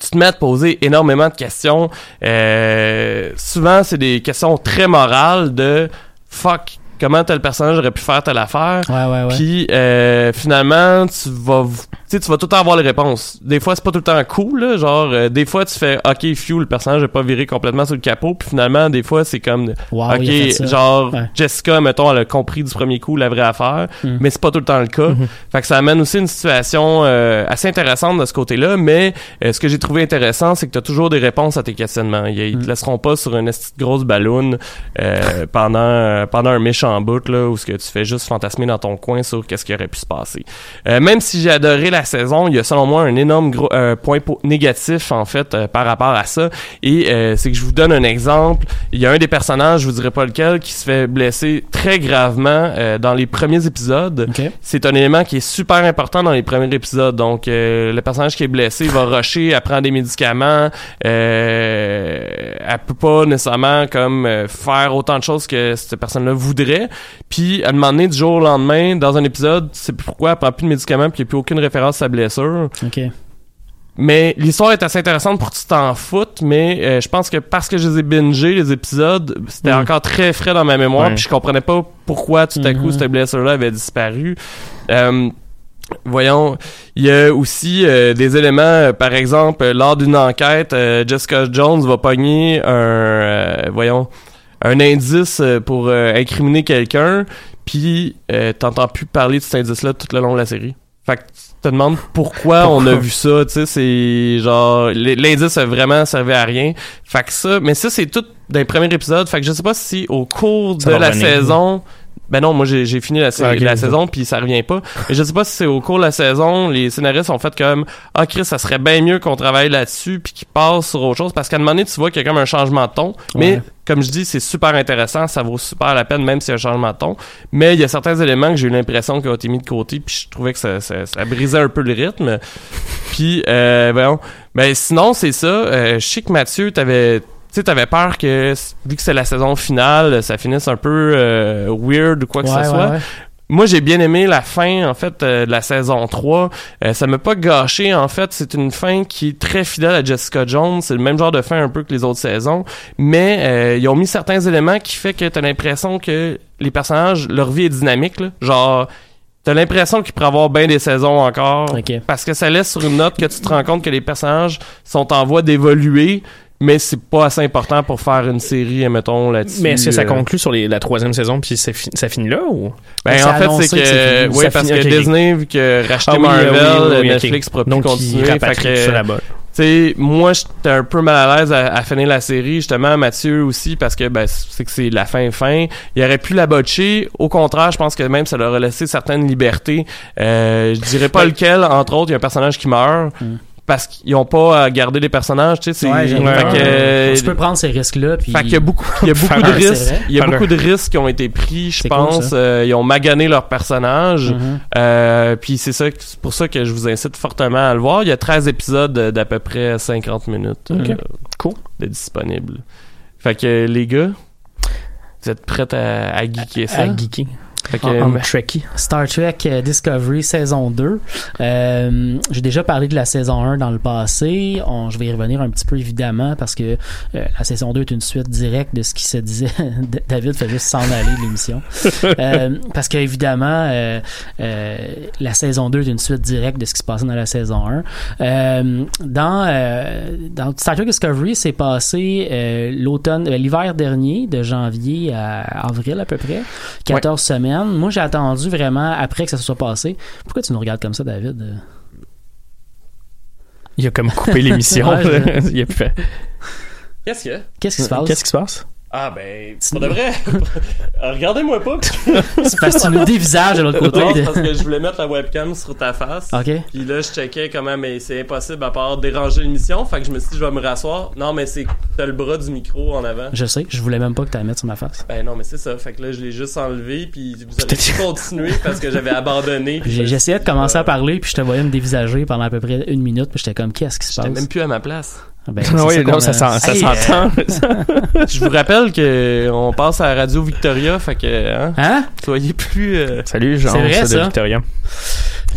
[SPEAKER 5] tu te mets à te poser énormément de questions. Euh, souvent, c'est des questions très morales de fuck. Comment tel personnage aurait pu faire telle affaire?
[SPEAKER 6] Ouais, ouais, ouais.
[SPEAKER 5] Puis euh, finalement, tu vas, sais, tu vas tout le temps avoir les réponses. Des fois, c'est pas tout le temps cool, là, genre euh, des fois tu fais OK, few, le personnage n'est pas viré complètement sur le capot, puis finalement des fois c'est comme
[SPEAKER 6] Wow,
[SPEAKER 5] OK, genre
[SPEAKER 6] Ouais.
[SPEAKER 5] Jessica mettons elle a compris du premier coup la vraie affaire,
[SPEAKER 6] Mm.
[SPEAKER 5] mais c'est pas tout le temps le cas. Fait que ça amène aussi une situation euh, assez intéressante de ce côté-là, mais euh, ce que j'ai trouvé intéressant, c'est que tu as toujours des réponses à tes questionnements. Ils, ils te
[SPEAKER 6] Mm.
[SPEAKER 5] laisseront pas sur une grosse balloune [LAUGHS] pendant pendant un méchant bout là où ce que tu fais juste fantasmer dans ton coin sur qu'est-ce qui aurait pu se passer. Même si j'ai adoré la saison, il y a selon moi un énorme gros euh, point po- négatif en fait euh, par rapport à ça et euh, c'est que je vous donne un exemple, il y a un des personnages, je vous dirai pas lequel qui se fait blesser très gravement euh, dans les premiers épisodes. C'est un élément qui est super important dans les premiers épisodes. Donc, euh, le personnage qui est blessé va rusher, elle prend des médicaments, euh, elle peut pas nécessairement comme euh, faire autant de choses que cette personne-là voudrait. Puis, à un moment donné, du jour au lendemain, dans un épisode, plus pourquoi elle prend plus de médicaments, puis il n'y a plus aucune référence à sa blessure.
[SPEAKER 6] Ok.
[SPEAKER 5] Mais l'histoire est assez intéressante pour que tu t'en foutes, mais euh, je pense que parce que je les ai bingés, les épisodes, c'était
[SPEAKER 6] Mm.
[SPEAKER 5] encore très frais dans ma mémoire, puis je comprenais pas pourquoi tout à coup
[SPEAKER 6] Mhm.
[SPEAKER 5] cette blessure-là avait disparu. Euh, voyons, il y a aussi euh, des éléments, euh, par exemple, euh, lors d'une enquête, Jessica Jones va pogner un, voyons, un indice pour incriminer quelqu'un, puis t'entends plus parler de cet indice-là tout le long de la série. Fait que te demandes pourquoi, on a vu ça, tu sais, c'est genre l'indice a vraiment servi à rien. Fait que ça, mais ça c'est tout d'un premier épisode, fait que je sais pas si au cours
[SPEAKER 7] Ça
[SPEAKER 5] de la
[SPEAKER 7] revenir.
[SPEAKER 5] saison Ben non, moi j'ai fini la, sa-
[SPEAKER 7] Ah,
[SPEAKER 5] la saison puis ça revient pas. Et je sais pas si c'est au cours de la saison, les scénaristes ont fait comme ah Chris, ça serait bien mieux qu'on travaille là-dessus puis qu'ils passent sur autre chose parce qu'à un moment donné tu vois qu'il y a comme un changement de ton. Mais
[SPEAKER 6] Ouais.
[SPEAKER 5] comme je dis, c'est super intéressant, ça vaut super la peine même s'il y a un changement de ton. Mais il y a certains éléments que j'ai eu l'impression qu'ils ont été mis de côté puis je trouvais que ça, ça, ça brisait un peu le rythme. Puis euh, voyons. Ben sinon c'est ça. Euh, je sais que Mathieu t'avais tu sais, t'avais peur que, vu que c'est la saison finale, ça finisse un peu euh, weird ou quoi que
[SPEAKER 6] Ouais,
[SPEAKER 5] ce
[SPEAKER 6] ouais,
[SPEAKER 5] soit.
[SPEAKER 6] ouais.
[SPEAKER 5] Moi, j'ai bien aimé la fin, en fait, euh, de la saison 3. Euh, ça m'a pas gâché, en fait. C'est une fin qui est très fidèle à Jessica Jones. C'est le même genre de fin un peu que les autres saisons. Mais euh, ils ont mis certains éléments qui fait que t'as l'impression que les personnages, leur vie est dynamique. Là. Genre, t'as l'impression qu'il pourrait y avoir bien des saisons encore.
[SPEAKER 6] Ok.
[SPEAKER 5] Parce que ça laisse sur une note que tu te rends compte que les personnages sont en voie d'évoluer. Mais c'est pas assez important pour faire une série, mettons, là-dessus.
[SPEAKER 7] Mais est-ce que ça
[SPEAKER 5] euh,
[SPEAKER 7] conclut sur les- la troisième saison puis ça finit là ou?
[SPEAKER 5] Ben, en fait,
[SPEAKER 6] que c'est fini.
[SPEAKER 5] que, oui, parce
[SPEAKER 7] finit,
[SPEAKER 5] que. Disney, vu que racheté
[SPEAKER 7] Ah oui,
[SPEAKER 5] Marvel,
[SPEAKER 7] oui, oui, oui,
[SPEAKER 5] Netflix
[SPEAKER 7] ok.
[SPEAKER 5] pourra plus
[SPEAKER 7] Donc
[SPEAKER 5] continuer. Fait que,
[SPEAKER 7] là-bas.
[SPEAKER 5] tu sais, moi, j'étais un peu mal à l'aise à, à finir la série, justement, Mathieu aussi, parce que, ben, c'est que c'est la fin fin. Il aurait pu la botcher. Au contraire, je pense que même ça leur a laissé certaines libertés. Euh, je dirais pas
[SPEAKER 7] Ouais.
[SPEAKER 5] lequel, entre autres, il y a un personnage qui meurt. Parce qu'ils ont pas à garder les personnages, tu sais, c'est...
[SPEAKER 6] Ouais,
[SPEAKER 5] que-
[SPEAKER 6] Tu peux prendre ces risques-là. Puis...
[SPEAKER 5] fait qu'il y a beaucoup, il y a [LAUGHS] beaucoup de risques. Il y a beaucoup de risques qui ont été pris, je
[SPEAKER 6] cool,
[SPEAKER 5] pense. Euh, ils ont magané leurs personnages.
[SPEAKER 6] Mhm.
[SPEAKER 5] Euh, puis c'est ça, c'est pour ça que je vous incite fortement à le voir. Il y a 13 épisodes d'à peu près 50 minutes euh,
[SPEAKER 7] Cool.
[SPEAKER 5] de disponibles. Fait que les gars, vous êtes prêts à, à geeker ça?
[SPEAKER 7] À geeker. En,
[SPEAKER 5] euh,
[SPEAKER 7] en Trekkie.
[SPEAKER 6] Star Trek euh, Discovery saison 2. Euh, J'ai déjà parlé de la saison 1 dans le passé. On- je vais y revenir un petit peu évidemment parce que euh, la saison 2 est une suite directe de ce qui se disait. [LAUGHS] David fait juste s'en aller de l'émission. [LAUGHS] Euh, parce qu'évidemment, la saison 2 est une suite directe de ce qui se passait dans la saison 1. Euh, dans, euh, dans Star Trek Discovery, c'est passé l'automne, l'hiver dernier, de janvier à avril à peu près, 14 semaines. Moi, j'ai attendu vraiment après que ça se soit passé. Pourquoi tu nous regardes comme ça, David?
[SPEAKER 7] Il a comme coupé l'émission. [LAUGHS]
[SPEAKER 6] Ouais, je-
[SPEAKER 7] Il a fait.
[SPEAKER 5] Qu'est-ce qu'il y a?
[SPEAKER 6] Qu'est-ce qui se passe?
[SPEAKER 7] Qu'est-ce qui se passe?
[SPEAKER 5] Ah ben, pour de vrai, [LAUGHS] regardez-moi pas. [LAUGHS]
[SPEAKER 6] C'est parce que tu nous dévisages de l'autre côté.
[SPEAKER 5] Non, parce que je voulais mettre la webcam sur ta face.
[SPEAKER 6] OK.
[SPEAKER 5] Puis là, je checkais comment, mais c'est impossible à part déranger l'émission. Fait que je me suis dit, je vais me rasseoir. Non, mais c'est que t'as le bras du micro en avant.
[SPEAKER 6] Je sais, je voulais même pas que tu la mettes sur ma face.
[SPEAKER 5] Ben non, mais c'est ça. Fait que là, je l'ai juste enlevé. Puis vous avez pu continuer parce que j'avais abandonné. [LAUGHS]
[SPEAKER 6] J'essayais de commencer
[SPEAKER 5] euh,
[SPEAKER 6] à parler, puis je te voyais me dévisager pendant à peu près une minute, puis j'étais comme, qu'est-ce qui se
[SPEAKER 5] J'étais
[SPEAKER 6] passe?
[SPEAKER 5] même plus à ma place.
[SPEAKER 6] Ah ben, [LAUGHS]
[SPEAKER 7] Non, oui,
[SPEAKER 6] qu'on
[SPEAKER 7] non, ça s'en- ça
[SPEAKER 6] Hey,
[SPEAKER 7] s'entend. [LAUGHS]
[SPEAKER 5] Je vous rappelle que on passe à Radio Victoria. Fait que, hein,
[SPEAKER 6] Hein?
[SPEAKER 5] soyez plus. euh,
[SPEAKER 7] Salut, Jean,
[SPEAKER 6] C'est vrai,
[SPEAKER 7] de. Victoria.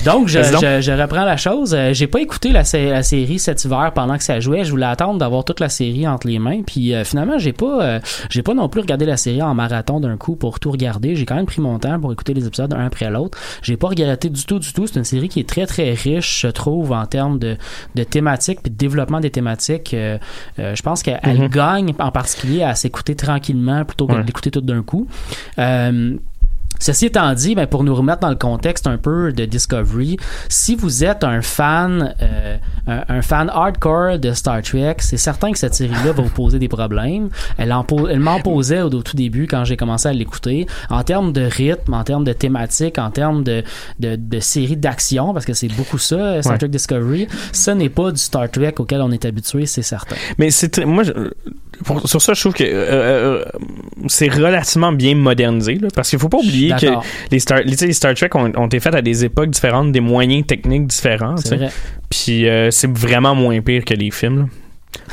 [SPEAKER 6] Donc, je, je, je reprends la chose. Euh, j'ai pas écouté la, la série cet hiver pendant que ça jouait. Je voulais attendre d'avoir toute la série entre les mains. Puis euh, finalement, j'ai pas, euh, j'ai pas non plus regardé la série en marathon d'un coup pour tout regarder. J'ai quand même pris mon temps pour écouter les épisodes un après l'autre. J'ai pas regretté du tout, du tout. C'est une série qui est très très riche, je trouve, en termes de, de thématiques puis de développement des thématiques. Euh, euh, je pense qu'elle elle
[SPEAKER 7] Mhm.
[SPEAKER 6] gagne en particulier à s'écouter tranquillement plutôt que
[SPEAKER 7] Ouais.
[SPEAKER 6] de l'écouter tout d'un coup. Euh, Ceci étant dit, ben, pour nous remettre dans le contexte un peu de Discovery, si vous êtes un fan, euh, un, un fan hardcore de Star Trek, c'est certain que cette série-là va vous poser des problèmes. Elle, en elle m'en posait au, au tout début quand j'ai commencé à l'écouter. En termes de rythme, en termes de thématique, en termes de, de, de série d'action, parce que c'est beaucoup ça, Star
[SPEAKER 7] Ouais.
[SPEAKER 6] Trek Discovery, ce n'est pas du Star Trek auquel on est habitué, c'est certain.
[SPEAKER 7] Mais c'est très- moi je- pour- sur ça je trouve que euh, euh, c'est relativement bien modernisé là, parce qu'il faut pas oublier que les Star les Star Trek ont, ont été faits à des époques différentes des moyens techniques différents sais.
[SPEAKER 6] vrai.
[SPEAKER 7] puis euh, c'est vraiment moins pire que les films là.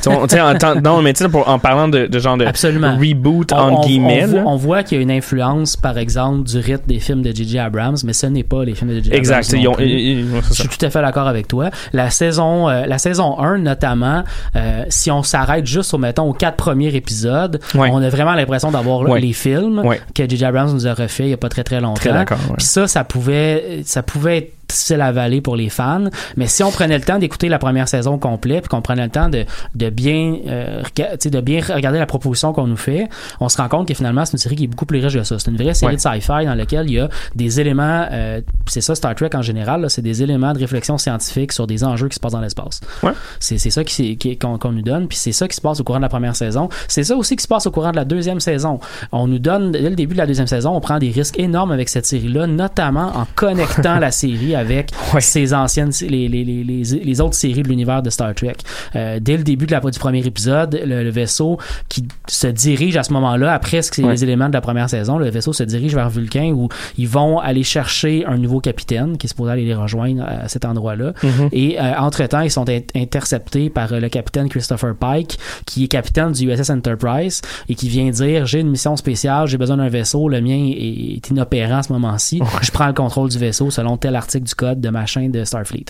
[SPEAKER 7] On- en, non mais pour- en parlant de, de genre de
[SPEAKER 6] Absolument.
[SPEAKER 7] reboot
[SPEAKER 6] on-
[SPEAKER 7] guillemets
[SPEAKER 6] on voit, qu'il y a une influence, par exemple, du rythme des films de J.J. Abrams, mais ce n'est pas les films de J.J. Abrams.
[SPEAKER 7] exact ils ont- ils- ils-
[SPEAKER 6] Je suis tout à fait d'accord avec toi. La saison, euh, la saison 1, notamment, euh, si on s'arrête juste, au, mettons, aux quatre premiers épisodes,
[SPEAKER 7] Ouais.
[SPEAKER 6] on a vraiment l'impression d'avoir
[SPEAKER 7] Ouais.
[SPEAKER 6] les films
[SPEAKER 7] Ouais.
[SPEAKER 6] que J.J. Abrams nous a refait il y a pas très très longtemps.
[SPEAKER 7] Très.
[SPEAKER 6] Puis ça, ça pouvait, ça pouvait être difficile à avaler pour les fans. Mais si on prenait le temps d'écouter la première saison complète, puis qu'on prenait le temps de, de bien, euh, rega- tu sais, de bien regarder la proposition qu'on nous fait, on se rend compte que finalement c'est une série qui est beaucoup plus riche que ça. C'est une vraie série
[SPEAKER 7] Ouais.
[SPEAKER 6] de sci-fi dans laquelle il y a des éléments, euh, c'est ça Star Trek en général, c'est des éléments de réflexion scientifique sur des enjeux qui se passent dans l'espace.
[SPEAKER 7] Ouais.
[SPEAKER 6] C'est c'est ça qui, s'est- qui- qu'on qu'on nous donne, puis c'est ça qui se passe au courant de la première saison. C'est ça aussi qui se passe au courant de la deuxième saison. On nous donne, dès le début de la deuxième saison, on prend des risques énormes avec cette série-là, notamment en connectant [LAUGHS] la série avec
[SPEAKER 7] Ouais.
[SPEAKER 6] ses anciennes, les, les, les, les, autres séries de l'univers de Star Trek. Euh, dès le début de la, du premier épisode, le, le vaisseau qui se dirige à ce moment-là, après ce que c'est
[SPEAKER 7] Ouais.
[SPEAKER 6] les éléments de la première saison, le vaisseau se dirige vers Vulcain où ils vont aller chercher un nouveau capitaine qui est supposé aller les rejoindre à cet endroit-là.
[SPEAKER 7] Mhm.
[SPEAKER 6] Et euh, entre-temps, ils sont in- interceptés par euh, le capitaine Christopher Pike, qui est capitaine du USS Enterprise et qui vient dire j'ai une mission spéciale, j'ai besoin d'un vaisseau, le mien est, est inopérant à ce moment-ci. Je prends le contrôle du vaisseau selon tel article du code de machin de Starfleet.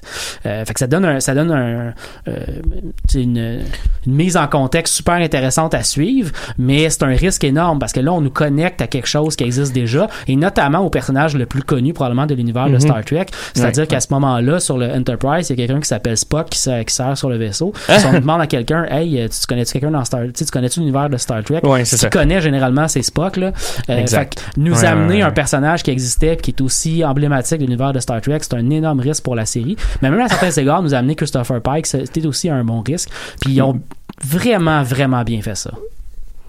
[SPEAKER 6] Euh, fait que ça donne un, ça donne un, euh, tu une, une mise en contexte super intéressante à suivre, mais c'est un risque énorme parce que là on nous connecte à quelque chose qui existe déjà et notamment au personnage le plus connu probablement de l'univers de
[SPEAKER 7] Mhm.
[SPEAKER 6] Star Trek, c'est-à-dire
[SPEAKER 7] Ouais.
[SPEAKER 6] qu'à ce moment-là sur le Enterprise, il y a quelqu'un qui s'appelle Spock qui, se- qui sert sur le vaisseau.
[SPEAKER 7] Ah.
[SPEAKER 6] Si on demande à quelqu'un, hey, tu connais-tu quelqu'un dans Star, tu tu connais-tu l'univers de Star Trek?
[SPEAKER 7] Ouais, ça.
[SPEAKER 6] qu'il connaît généralement, c'est Spock là. Euh,
[SPEAKER 7] Exact.
[SPEAKER 6] fait que nous
[SPEAKER 7] Ouais,
[SPEAKER 6] amener un personnage qui existait puis qui est aussi emblématique de l'univers de Star Trek, c'est un énorme risque pour la série. Mais même à certains [LAUGHS] égards, nous amener Christopher Pike, c'était aussi un bon risque. Puis ils ont vraiment, vraiment bien fait ça.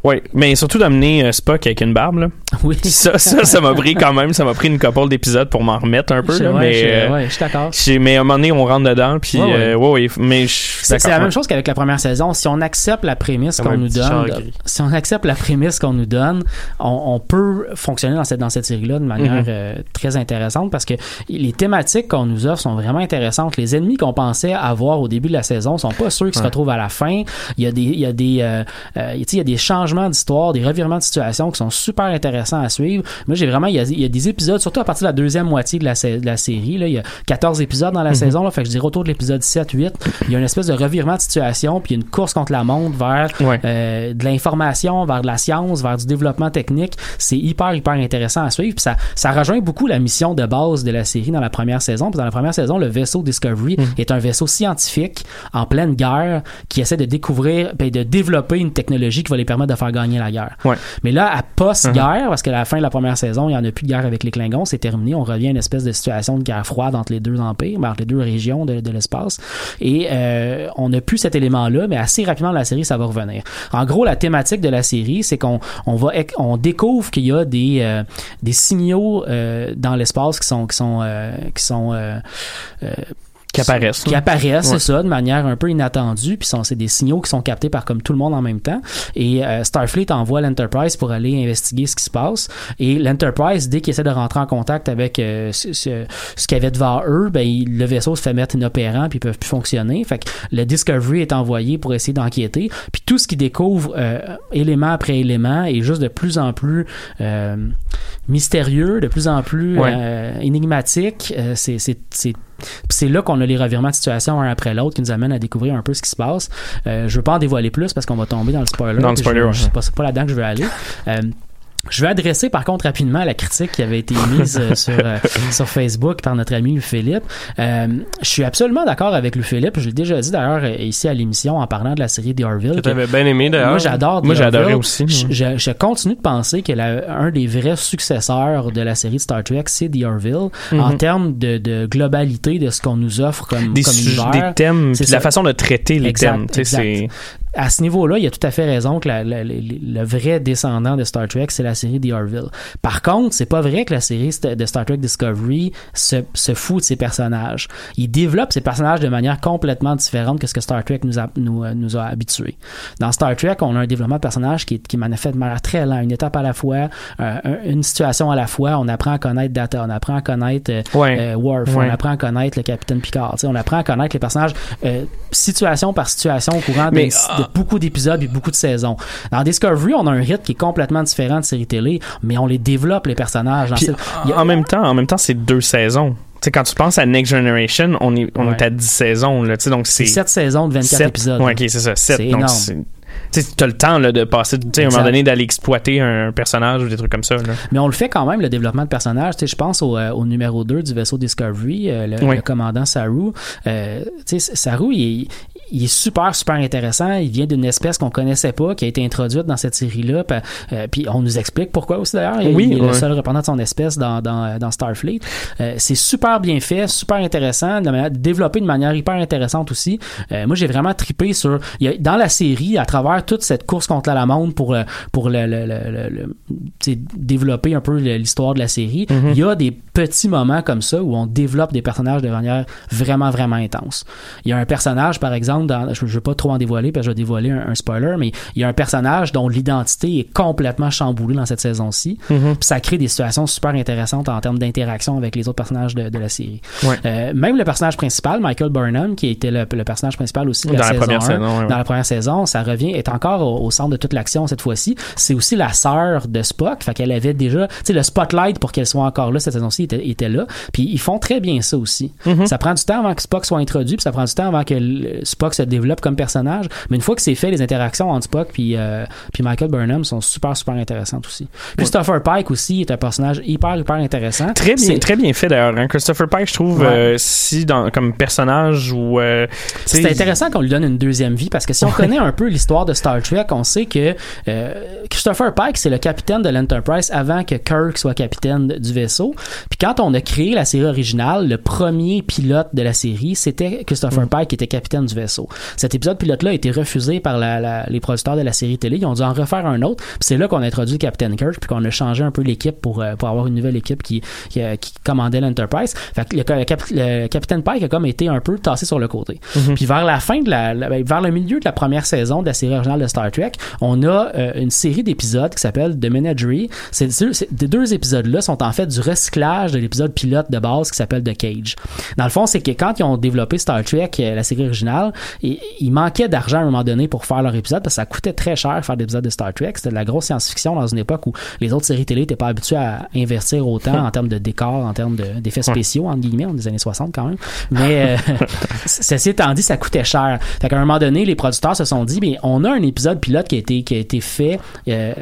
[SPEAKER 7] Ouais, mais surtout d'amener euh, Spock avec une barbe, là. [LAUGHS]
[SPEAKER 6] Oui.
[SPEAKER 7] Ça, ça, ça m'a pris quand même, ça m'a pris une couple d'épisodes pour m'en remettre un peu,
[SPEAKER 6] Je-
[SPEAKER 7] là,
[SPEAKER 6] ouais,
[SPEAKER 7] mais,
[SPEAKER 6] je-
[SPEAKER 7] euh,
[SPEAKER 6] ouais, je suis d'accord.
[SPEAKER 7] mais à un moment donné, on rentre dedans, puis,
[SPEAKER 6] Ouais, ouais.
[SPEAKER 7] euh, ouais, ouais, mais
[SPEAKER 6] C'est la même chose qu'avec la première saison. Si on accepte la prémisse qu'on nous donne, si on accepte la prémisse qu'on nous donne, on, on peut fonctionner dans cette dans cette série-là de manière
[SPEAKER 7] Mhm.
[SPEAKER 6] euh, très intéressante parce que les thématiques qu'on nous offre sont vraiment intéressantes. Les ennemis qu'on pensait avoir au début de la saison sont pas ceux qui se retrouvent à la fin. Il y a des il y a des euh, euh, tu sais, il y a des changements d'histoire, des revirements de situation qui sont super intéressants à suivre. Moi, j'ai vraiment il y, a, il y a des épisodes surtout à partir de la deuxième moitié de la, sa- de la série là, il y a 14 épisodes dans la saison là, fait que je dirais autour de l'épisode 7 8, il y a une espèce de revirement de situation puis une course contre la montre vers
[SPEAKER 7] Ouais.
[SPEAKER 6] euh, de l'information, vers de la science, vers du développement technique. C'est hyper, hyper intéressant à suivre. Puis ça, ça rejoint beaucoup la mission de base de la série dans la première saison. Puis dans la première saison, le vaisseau Discovery est un vaisseau scientifique en pleine guerre qui essaie de découvrir et de développer une technologie qui va les permettre de faire gagner la guerre.
[SPEAKER 7] Ouais.
[SPEAKER 6] Mais là, à post-guerre, parce qu'à la fin de la première saison, il n'y en a plus de guerre avec les Klingons, c'est terminé. On revient à une espèce de situation de guerre froide entre les deux empires, ben, entre les deux régions de, de l'espace. Et euh, on n'a plus cet élément-là, mais assez rapidement dans la série, ça va revenir. En gros, la thématique de la série, c'est qu'on on va on découvre qu'il y a des euh, des signaux euh, dans l'espace qui sont qui sont qui sont
[SPEAKER 7] Qui apparaissent.
[SPEAKER 6] qui apparaissent,
[SPEAKER 7] Ouais.
[SPEAKER 6] c'est ça, de manière un peu inattendue, puis c'est des signaux qui sont captés par comme tout le monde en même temps. Et euh, Starfleet envoie l'Enterprise pour aller investiguer ce qui se passe. Et l'Enterprise, dès qu'il essaie de rentrer en contact avec euh, ce, ce, ce qu'il y avait devant eux, ben il- le vaisseau se fait mettre inopérant, puis ils peuvent plus fonctionner. Fait que le Discovery est envoyé pour essayer d'enquêter. Puis tout ce qu'il découvre, euh, élément après élément, est juste de plus en plus euh, mystérieux, de plus en plus
[SPEAKER 7] Ouais.
[SPEAKER 6] euh, énigmatique. Euh, c'est puis c'est là qu'on a les revirements de situation un après l'autre qui nous amènent à découvrir un peu ce qui se passe. Euh, je veux pas en dévoiler plus parce qu'on va tomber dans le spoiler.
[SPEAKER 7] Dans le spoiler,
[SPEAKER 6] je-
[SPEAKER 7] ouais.
[SPEAKER 6] sais pas, c'est pas là-dedans que je veux aller. Euh, je vais adresser par contre rapidement la critique qui avait été mise euh, sur, euh, [LAUGHS] sur Facebook par notre ami Philippe. Euh, je suis absolument d'accord avec Louis Philippe. Je l'ai déjà dit d'ailleurs ici à l'émission en parlant de la série The Orville.
[SPEAKER 5] Que t'avais bien aimé d'ailleurs.
[SPEAKER 6] moi, j'adore.
[SPEAKER 7] Moi,
[SPEAKER 6] Orville.
[SPEAKER 7] aussi.
[SPEAKER 6] Je, continue de penser que la- un des vrais successeurs de la série de Star Trek, c'est The Orville, en termes de, de globalité de ce qu'on nous offre comme,
[SPEAKER 7] Mhm. Des,
[SPEAKER 6] comme univers.
[SPEAKER 7] des thèmes,
[SPEAKER 6] C'est
[SPEAKER 7] la façon de traiter les
[SPEAKER 6] Exact,
[SPEAKER 7] thèmes.
[SPEAKER 6] exact. À ce niveau-là, il a tout à fait raison que la- la- la- le vrai descendant de Star Trek, c'est la série The Orville. Par contre, c'est pas vrai que la série de Star Trek Discovery se, se fout de ses personnages. Il développe ses personnages de manière complètement différente que ce que Star Trek nous a, nous, euh, nous a habitués. Dans Star Trek, on a un développement de personnage qui est, qui est fait de manière très lente, une étape à la fois, euh, un- une situation à la fois. On apprend à connaître Data, on apprend à connaître euh,
[SPEAKER 7] Ouais.
[SPEAKER 6] euh, Worf,
[SPEAKER 7] Ouais.
[SPEAKER 6] on apprend à connaître le capitaine Picard. On apprend à connaître les personnages situation par situation au courant
[SPEAKER 7] Mais,
[SPEAKER 6] de,
[SPEAKER 7] ah.
[SPEAKER 6] de beaucoup d'épisodes et beaucoup de saisons. Dans Discovery, on a un rythme qui est complètement différent de télé, mais on les développe les personnages. Dans
[SPEAKER 7] Puis,
[SPEAKER 6] a-
[SPEAKER 7] en même temps, en même temps, c'est deux saisons. Tu sais, quand tu penses à Next Generation, on est, on
[SPEAKER 6] Ouais.
[SPEAKER 7] est à 10 saisons, là, donc c'est...
[SPEAKER 6] c'est 7 saisons de 24
[SPEAKER 7] sept-
[SPEAKER 6] épisodes.
[SPEAKER 7] Ouais, ok, c'est ça, 7.
[SPEAKER 6] C'est
[SPEAKER 7] donc
[SPEAKER 6] énorme.
[SPEAKER 7] tu t'as le temps là, de passer, tu à un moment donné, d'aller exploiter un personnage ou des trucs comme ça. Là.
[SPEAKER 6] Mais on le fait quand même, le développement de personnage. Tu sais, je pense au, euh, au numéro 2 du vaisseau Discovery, euh, le,
[SPEAKER 7] Oui.
[SPEAKER 6] le commandant Saru. Euh, Saru, il il est super, super intéressant. Il vient d'une espèce qu'on connaissait pas, qui a été introduite dans cette série-là. Puis, euh, puis on nous explique pourquoi aussi d'ailleurs. Il-
[SPEAKER 7] Oui,
[SPEAKER 6] il est
[SPEAKER 7] ouais.
[SPEAKER 6] le seul représentant de son espèce dans, dans, dans Starfleet. Euh, c'est super bien fait, super intéressant, de la manière- développé de manière hyper intéressante aussi. Euh, moi, j'ai vraiment tripé sur il y a- dans la série à travers toute cette course contre la montre pour pour le, le- le- le- développer un peu l'histoire de la série.
[SPEAKER 7] Mhm.
[SPEAKER 6] Il y a des petits moments comme ça où on développe des personnages de manière vraiment vraiment intense. Il y a un personnage par exemple dans je, je veux pas trop en dévoiler parce que je vais dévoiler un, un spoiler mais il y a un personnage dont l'identité est complètement chamboulée dans cette saison-ci. Puis ça crée des situations super intéressantes en termes d'interaction avec les autres personnages de, de la série.
[SPEAKER 7] Ouais.
[SPEAKER 6] Euh, même le personnage principal, Michael Burnham, qui était le, le personnage principal aussi de la,
[SPEAKER 7] Dans la première
[SPEAKER 6] 1,
[SPEAKER 7] saison, ouais, ouais.
[SPEAKER 6] dans la première saison, ça revient, est encore au, au centre de toute l'action cette fois-ci. C'est aussi la sœur de Spock, fait qu'elle avait déjà, tu sais, le spotlight pour qu'elle soit encore là cette saison-ci était, était là. Puis ils font très bien ça aussi.
[SPEAKER 7] Mm-hmm.
[SPEAKER 6] Ça prend du temps avant que Spock soit introduit, puis ça prend du temps avant que le- Spock se développe comme personnage. Mais une fois que c'est fait, les interactions entre Spock puis euh, puis Michael Burnham sont super super intéressantes aussi. Christopher Pike aussi est un personnage hyper hyper intéressant.
[SPEAKER 7] Très bien, très bien fait d'ailleurs. hein. Christopher Pike, je trouve,
[SPEAKER 6] Ouais.
[SPEAKER 7] euh, si dans, comme personnage ou. euh,
[SPEAKER 6] C'est intéressant qu'on lui donne une deuxième vie parce que si on connaît un peu l'histoire de Star Trek, on sait que Christopher Pike, c'est le capitaine de l'Enterprise avant que Kirk soit capitaine du vaisseau. Puis quand on a créé la série originale, le premier pilote de la série, c'était Christopher
[SPEAKER 7] Mm.
[SPEAKER 6] Pike qui était capitaine du vaisseau. Cet épisode pilote-là a été refusé par la- la- les producteurs de la série télé. Ils ont dû en refaire un autre. C'est là qu'on a introduit le capitaine Kirk puis qu'on a changé un peu l'équipe pour, euh, pour avoir une nouvelle équipe qui, qui, euh, qui commandait l'Enterprise. Fait que le, le cap- le capitaine Pike a comme été un peu tassé sur le côté. Puis vers la fin de la, la- ben, vers le milieu de la première saison de la série originale de Star Trek, on a euh, une série d'épisodes qui s'appelle The Menagerie. Ces deux épisodes-là sont en fait du recyclage de l'épisode pilote de base qui s'appelle The Cage. Dans le fond, c'est que quand ils ont développé Star Trek, la série originale, il, il manquait d'argent à un moment donné pour faire leur épisode parce que ça coûtait très cher faire des épisodes de Star Trek. C'était de la grosse science-fiction dans une époque où les autres séries télé n'étaient pas habituées à investir autant en termes de décors, en termes de- d'effets spéciaux, entre guillemets, est des années 60 quand même. Mais euh, [LAUGHS] ceci étant dit, ça coûtait cher. Fait qu'à un moment donné, les producteurs se sont dit, mais on a un épisode pilote qui a été, qui a été fait euh,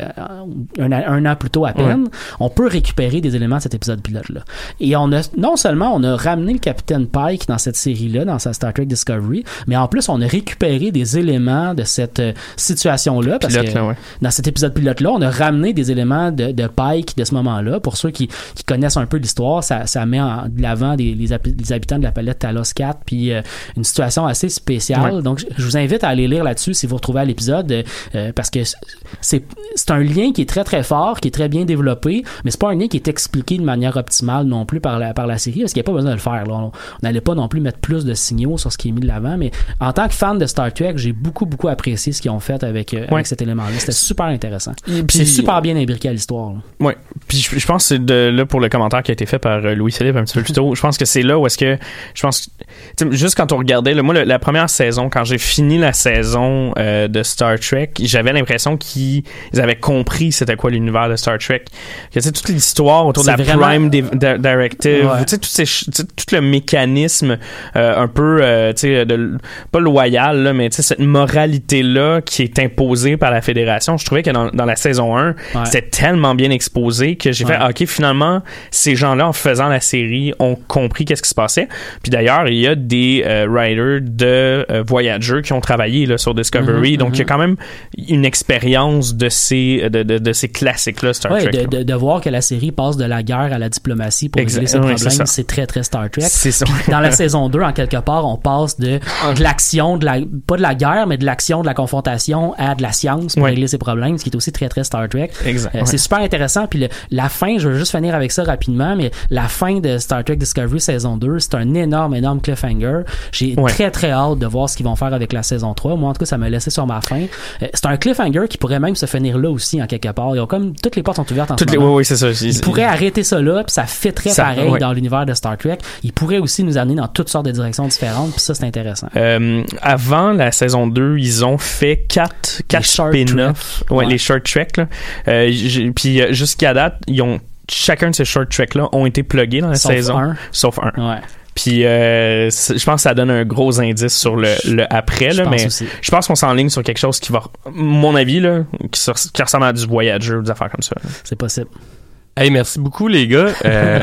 [SPEAKER 6] un, un an plus tôt à peine. On peut récupérer des éléments de cet épisode pilote-là. Et on a, non seulement on a ramené le capitaine Pike dans cette série-là, dans sa Star Trek Discovery, mais en plus, on a récupéré des éléments de cette euh, situation-là. Parce
[SPEAKER 7] Pilote,
[SPEAKER 6] que
[SPEAKER 7] là, ouais.
[SPEAKER 6] dans cet épisode pilote-là, on a ramené des éléments de, de Pike de ce moment-là. Pour ceux qui, qui connaissent un peu l'histoire, ça, ça met en de l'avant des, les, hab- les habitants de la palette Talos 4, puis euh, une situation assez spéciale.
[SPEAKER 7] Ouais.
[SPEAKER 6] Donc, je- vous invite à aller lire là-dessus si vous retrouvez à l'épisode, euh, parce que c'est un lien qui est très très fort, qui est très bien développé, mais c'est pas un lien qui est expliqué de manière optimale non plus par la par la série, parce qu'il n'y a pas besoin de le faire. là. On on n'allait pas non plus mettre plus de signaux sur ce qui est mis de l'avant, mais en tant que fan de Star Trek, j'ai beaucoup beaucoup apprécié ce qu'ils ont fait avec, euh,
[SPEAKER 7] Ouais.
[SPEAKER 6] avec cet élément-là. C'était super intéressant.
[SPEAKER 7] Et
[SPEAKER 6] Puis c'est super bien imbriqué à l'histoire.
[SPEAKER 7] Ouais. Puis je, je pense que c'est de là pour le commentaire qui a été fait par euh, Louis Philippe un petit peu plus tôt. Je pense que c'est là où est-ce que je pense juste quand on regardait là, moi le- la première saison quand j'ai fini la saison euh, de Star Trek, j'avais l'impression qu'ils ils avaient compris c'était quoi l'univers de Star Trek. Que tu sais toute l'histoire autour de la
[SPEAKER 6] vraiment-
[SPEAKER 7] Prime Di- Di- Directive,
[SPEAKER 6] Ouais.
[SPEAKER 7] tu sais tout, ces tout le mécanisme euh, un peu euh, de pas loyal là, mais tu sais cette moralité là qui est imposée par la fédération. Je trouvais que dans, dans la saison 1,
[SPEAKER 6] Ouais.
[SPEAKER 7] c'était tellement bien exposé que j'ai
[SPEAKER 6] Ouais.
[SPEAKER 7] fait ok finalement ces gens-là en faisant la série ont compris qu'est-ce qui se passait puis d'ailleurs il y a des euh, writers de euh, Voyager qui ont travaillé là, sur Discovery
[SPEAKER 6] Mhm,
[SPEAKER 7] donc il y a
[SPEAKER 6] mhm.
[SPEAKER 7] quand même une expérience de ces de, de, de ces classiques là Star
[SPEAKER 6] Ouais,
[SPEAKER 7] Trek
[SPEAKER 6] de, de, voir que la série passe de la guerre à la diplomatie pour régler
[SPEAKER 7] Ouais,
[SPEAKER 6] problèmes,
[SPEAKER 7] c'est
[SPEAKER 6] très très Star Trek.
[SPEAKER 7] c'est ça
[SPEAKER 6] Dans la saison 2, en quelque part, on passe de, [LAUGHS] de l'action, de la, pas de la guerre, mais de l'action, de la confrontation à de la science pour régler ses problèmes, ce qui est aussi très très Star Trek.
[SPEAKER 7] exact
[SPEAKER 6] Euh,
[SPEAKER 7] ouais.
[SPEAKER 6] C'est super intéressant. Puis le- la fin, je veux juste finir avec ça rapidement, mais la fin de Star Trek Discovery saison 2, c'est un énorme, énorme cliffhanger. J'ai
[SPEAKER 7] Ouais.
[SPEAKER 6] très, très hâte de voir ce qu'ils vont faire avec la saison 3. Moi, en tout cas, ça m'a laissé sur ma fin. Euh, c'est un cliffhanger qui pourrait même se finir là aussi, en quelque part. Ils ont comme, toutes les portes sont ouvertes en
[SPEAKER 7] Toutes
[SPEAKER 6] ce
[SPEAKER 7] les
[SPEAKER 6] moment.
[SPEAKER 7] oui oui c'est ça
[SPEAKER 6] Ils pourraient arrêter ça là, puis ça fitterait
[SPEAKER 7] Ça-
[SPEAKER 6] pareil dans l'univers de Star Trek. Ils pourraient aussi nous amener dans toutes sortes de directions différentes, puis ça, c'est intéressant.
[SPEAKER 7] Euh, avant la saison 2, ils ont fait quatre, quatre
[SPEAKER 6] short
[SPEAKER 7] spin-offs.
[SPEAKER 6] treks.
[SPEAKER 7] Ouais,
[SPEAKER 6] Ouais.
[SPEAKER 7] les short. Là. Euh, puis euh, jusqu'à date, ils ont chacun de ces short treks là ont été pluggés dans la
[SPEAKER 6] Sauf
[SPEAKER 7] saison,
[SPEAKER 6] un.
[SPEAKER 7] sauf un.
[SPEAKER 6] Ouais.
[SPEAKER 7] Puis euh, je pense que ça donne un gros indice sur le, le après, là, mais
[SPEAKER 6] aussi.
[SPEAKER 7] je pense qu'on s'enligne sur quelque chose qui va, mon avis, là, qui, ressemble à du Voyager, des affaires comme ça.
[SPEAKER 6] C'est possible.
[SPEAKER 5] Hey, merci beaucoup, les gars. Euh,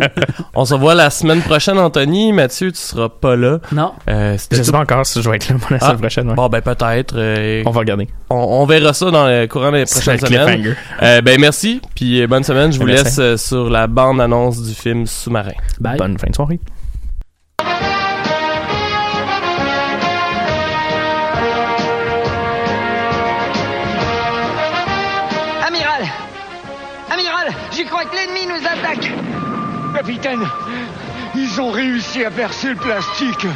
[SPEAKER 5] [LAUGHS] on se revoit la semaine prochaine, Anthony. Mathieu, tu seras pas là.
[SPEAKER 6] Non.
[SPEAKER 5] Euh,
[SPEAKER 7] Je sais pas encore si je vais être là pour la
[SPEAKER 5] Ah.
[SPEAKER 7] semaine prochaine. ouais.
[SPEAKER 5] Bon, ben peut-être. euh,
[SPEAKER 7] On va regarder.
[SPEAKER 5] on, on verra ça dans le courant des prochaines semaines. Euh, ben merci, puis bonne semaine. Je vous
[SPEAKER 7] Merci.
[SPEAKER 5] laisse euh, sur la bande-annonce du film Sous-marin.
[SPEAKER 6] Bye.
[SPEAKER 7] Bonne fin de soirée.
[SPEAKER 8] Ils ont réussi à percer le plastique.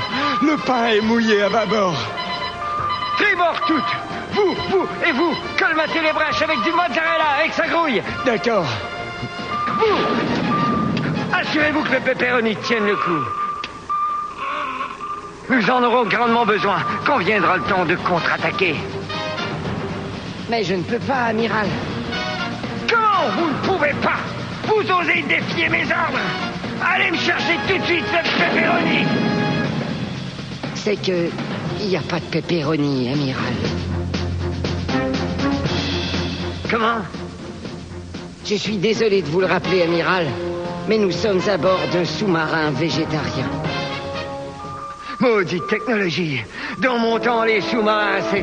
[SPEAKER 8] Le pain est mouillé à bâbord.
[SPEAKER 9] Tribord toutes Vous, vous et vous, colmatez les brèches avec du mozzarella que ça grouille
[SPEAKER 8] D'accord.
[SPEAKER 9] Vous Assurez-vous que le pepperoni tienne le coup. Nous en aurons grandement besoin quand viendra le temps de contre-attaquer. Mais je ne peux pas, amiral. Comment vous ne pouvez pas Vous osez défier mes ordres Allez me chercher tout de suite ce pepperoni C'est que... Il n'y a pas de pepperoni, amiral. Comment Je suis désolé de vous le rappeler, amiral, mais nous sommes à bord d'un sous-marin végétarien. Maudite technologie. Dans mon temps, les sous-marins, c'était...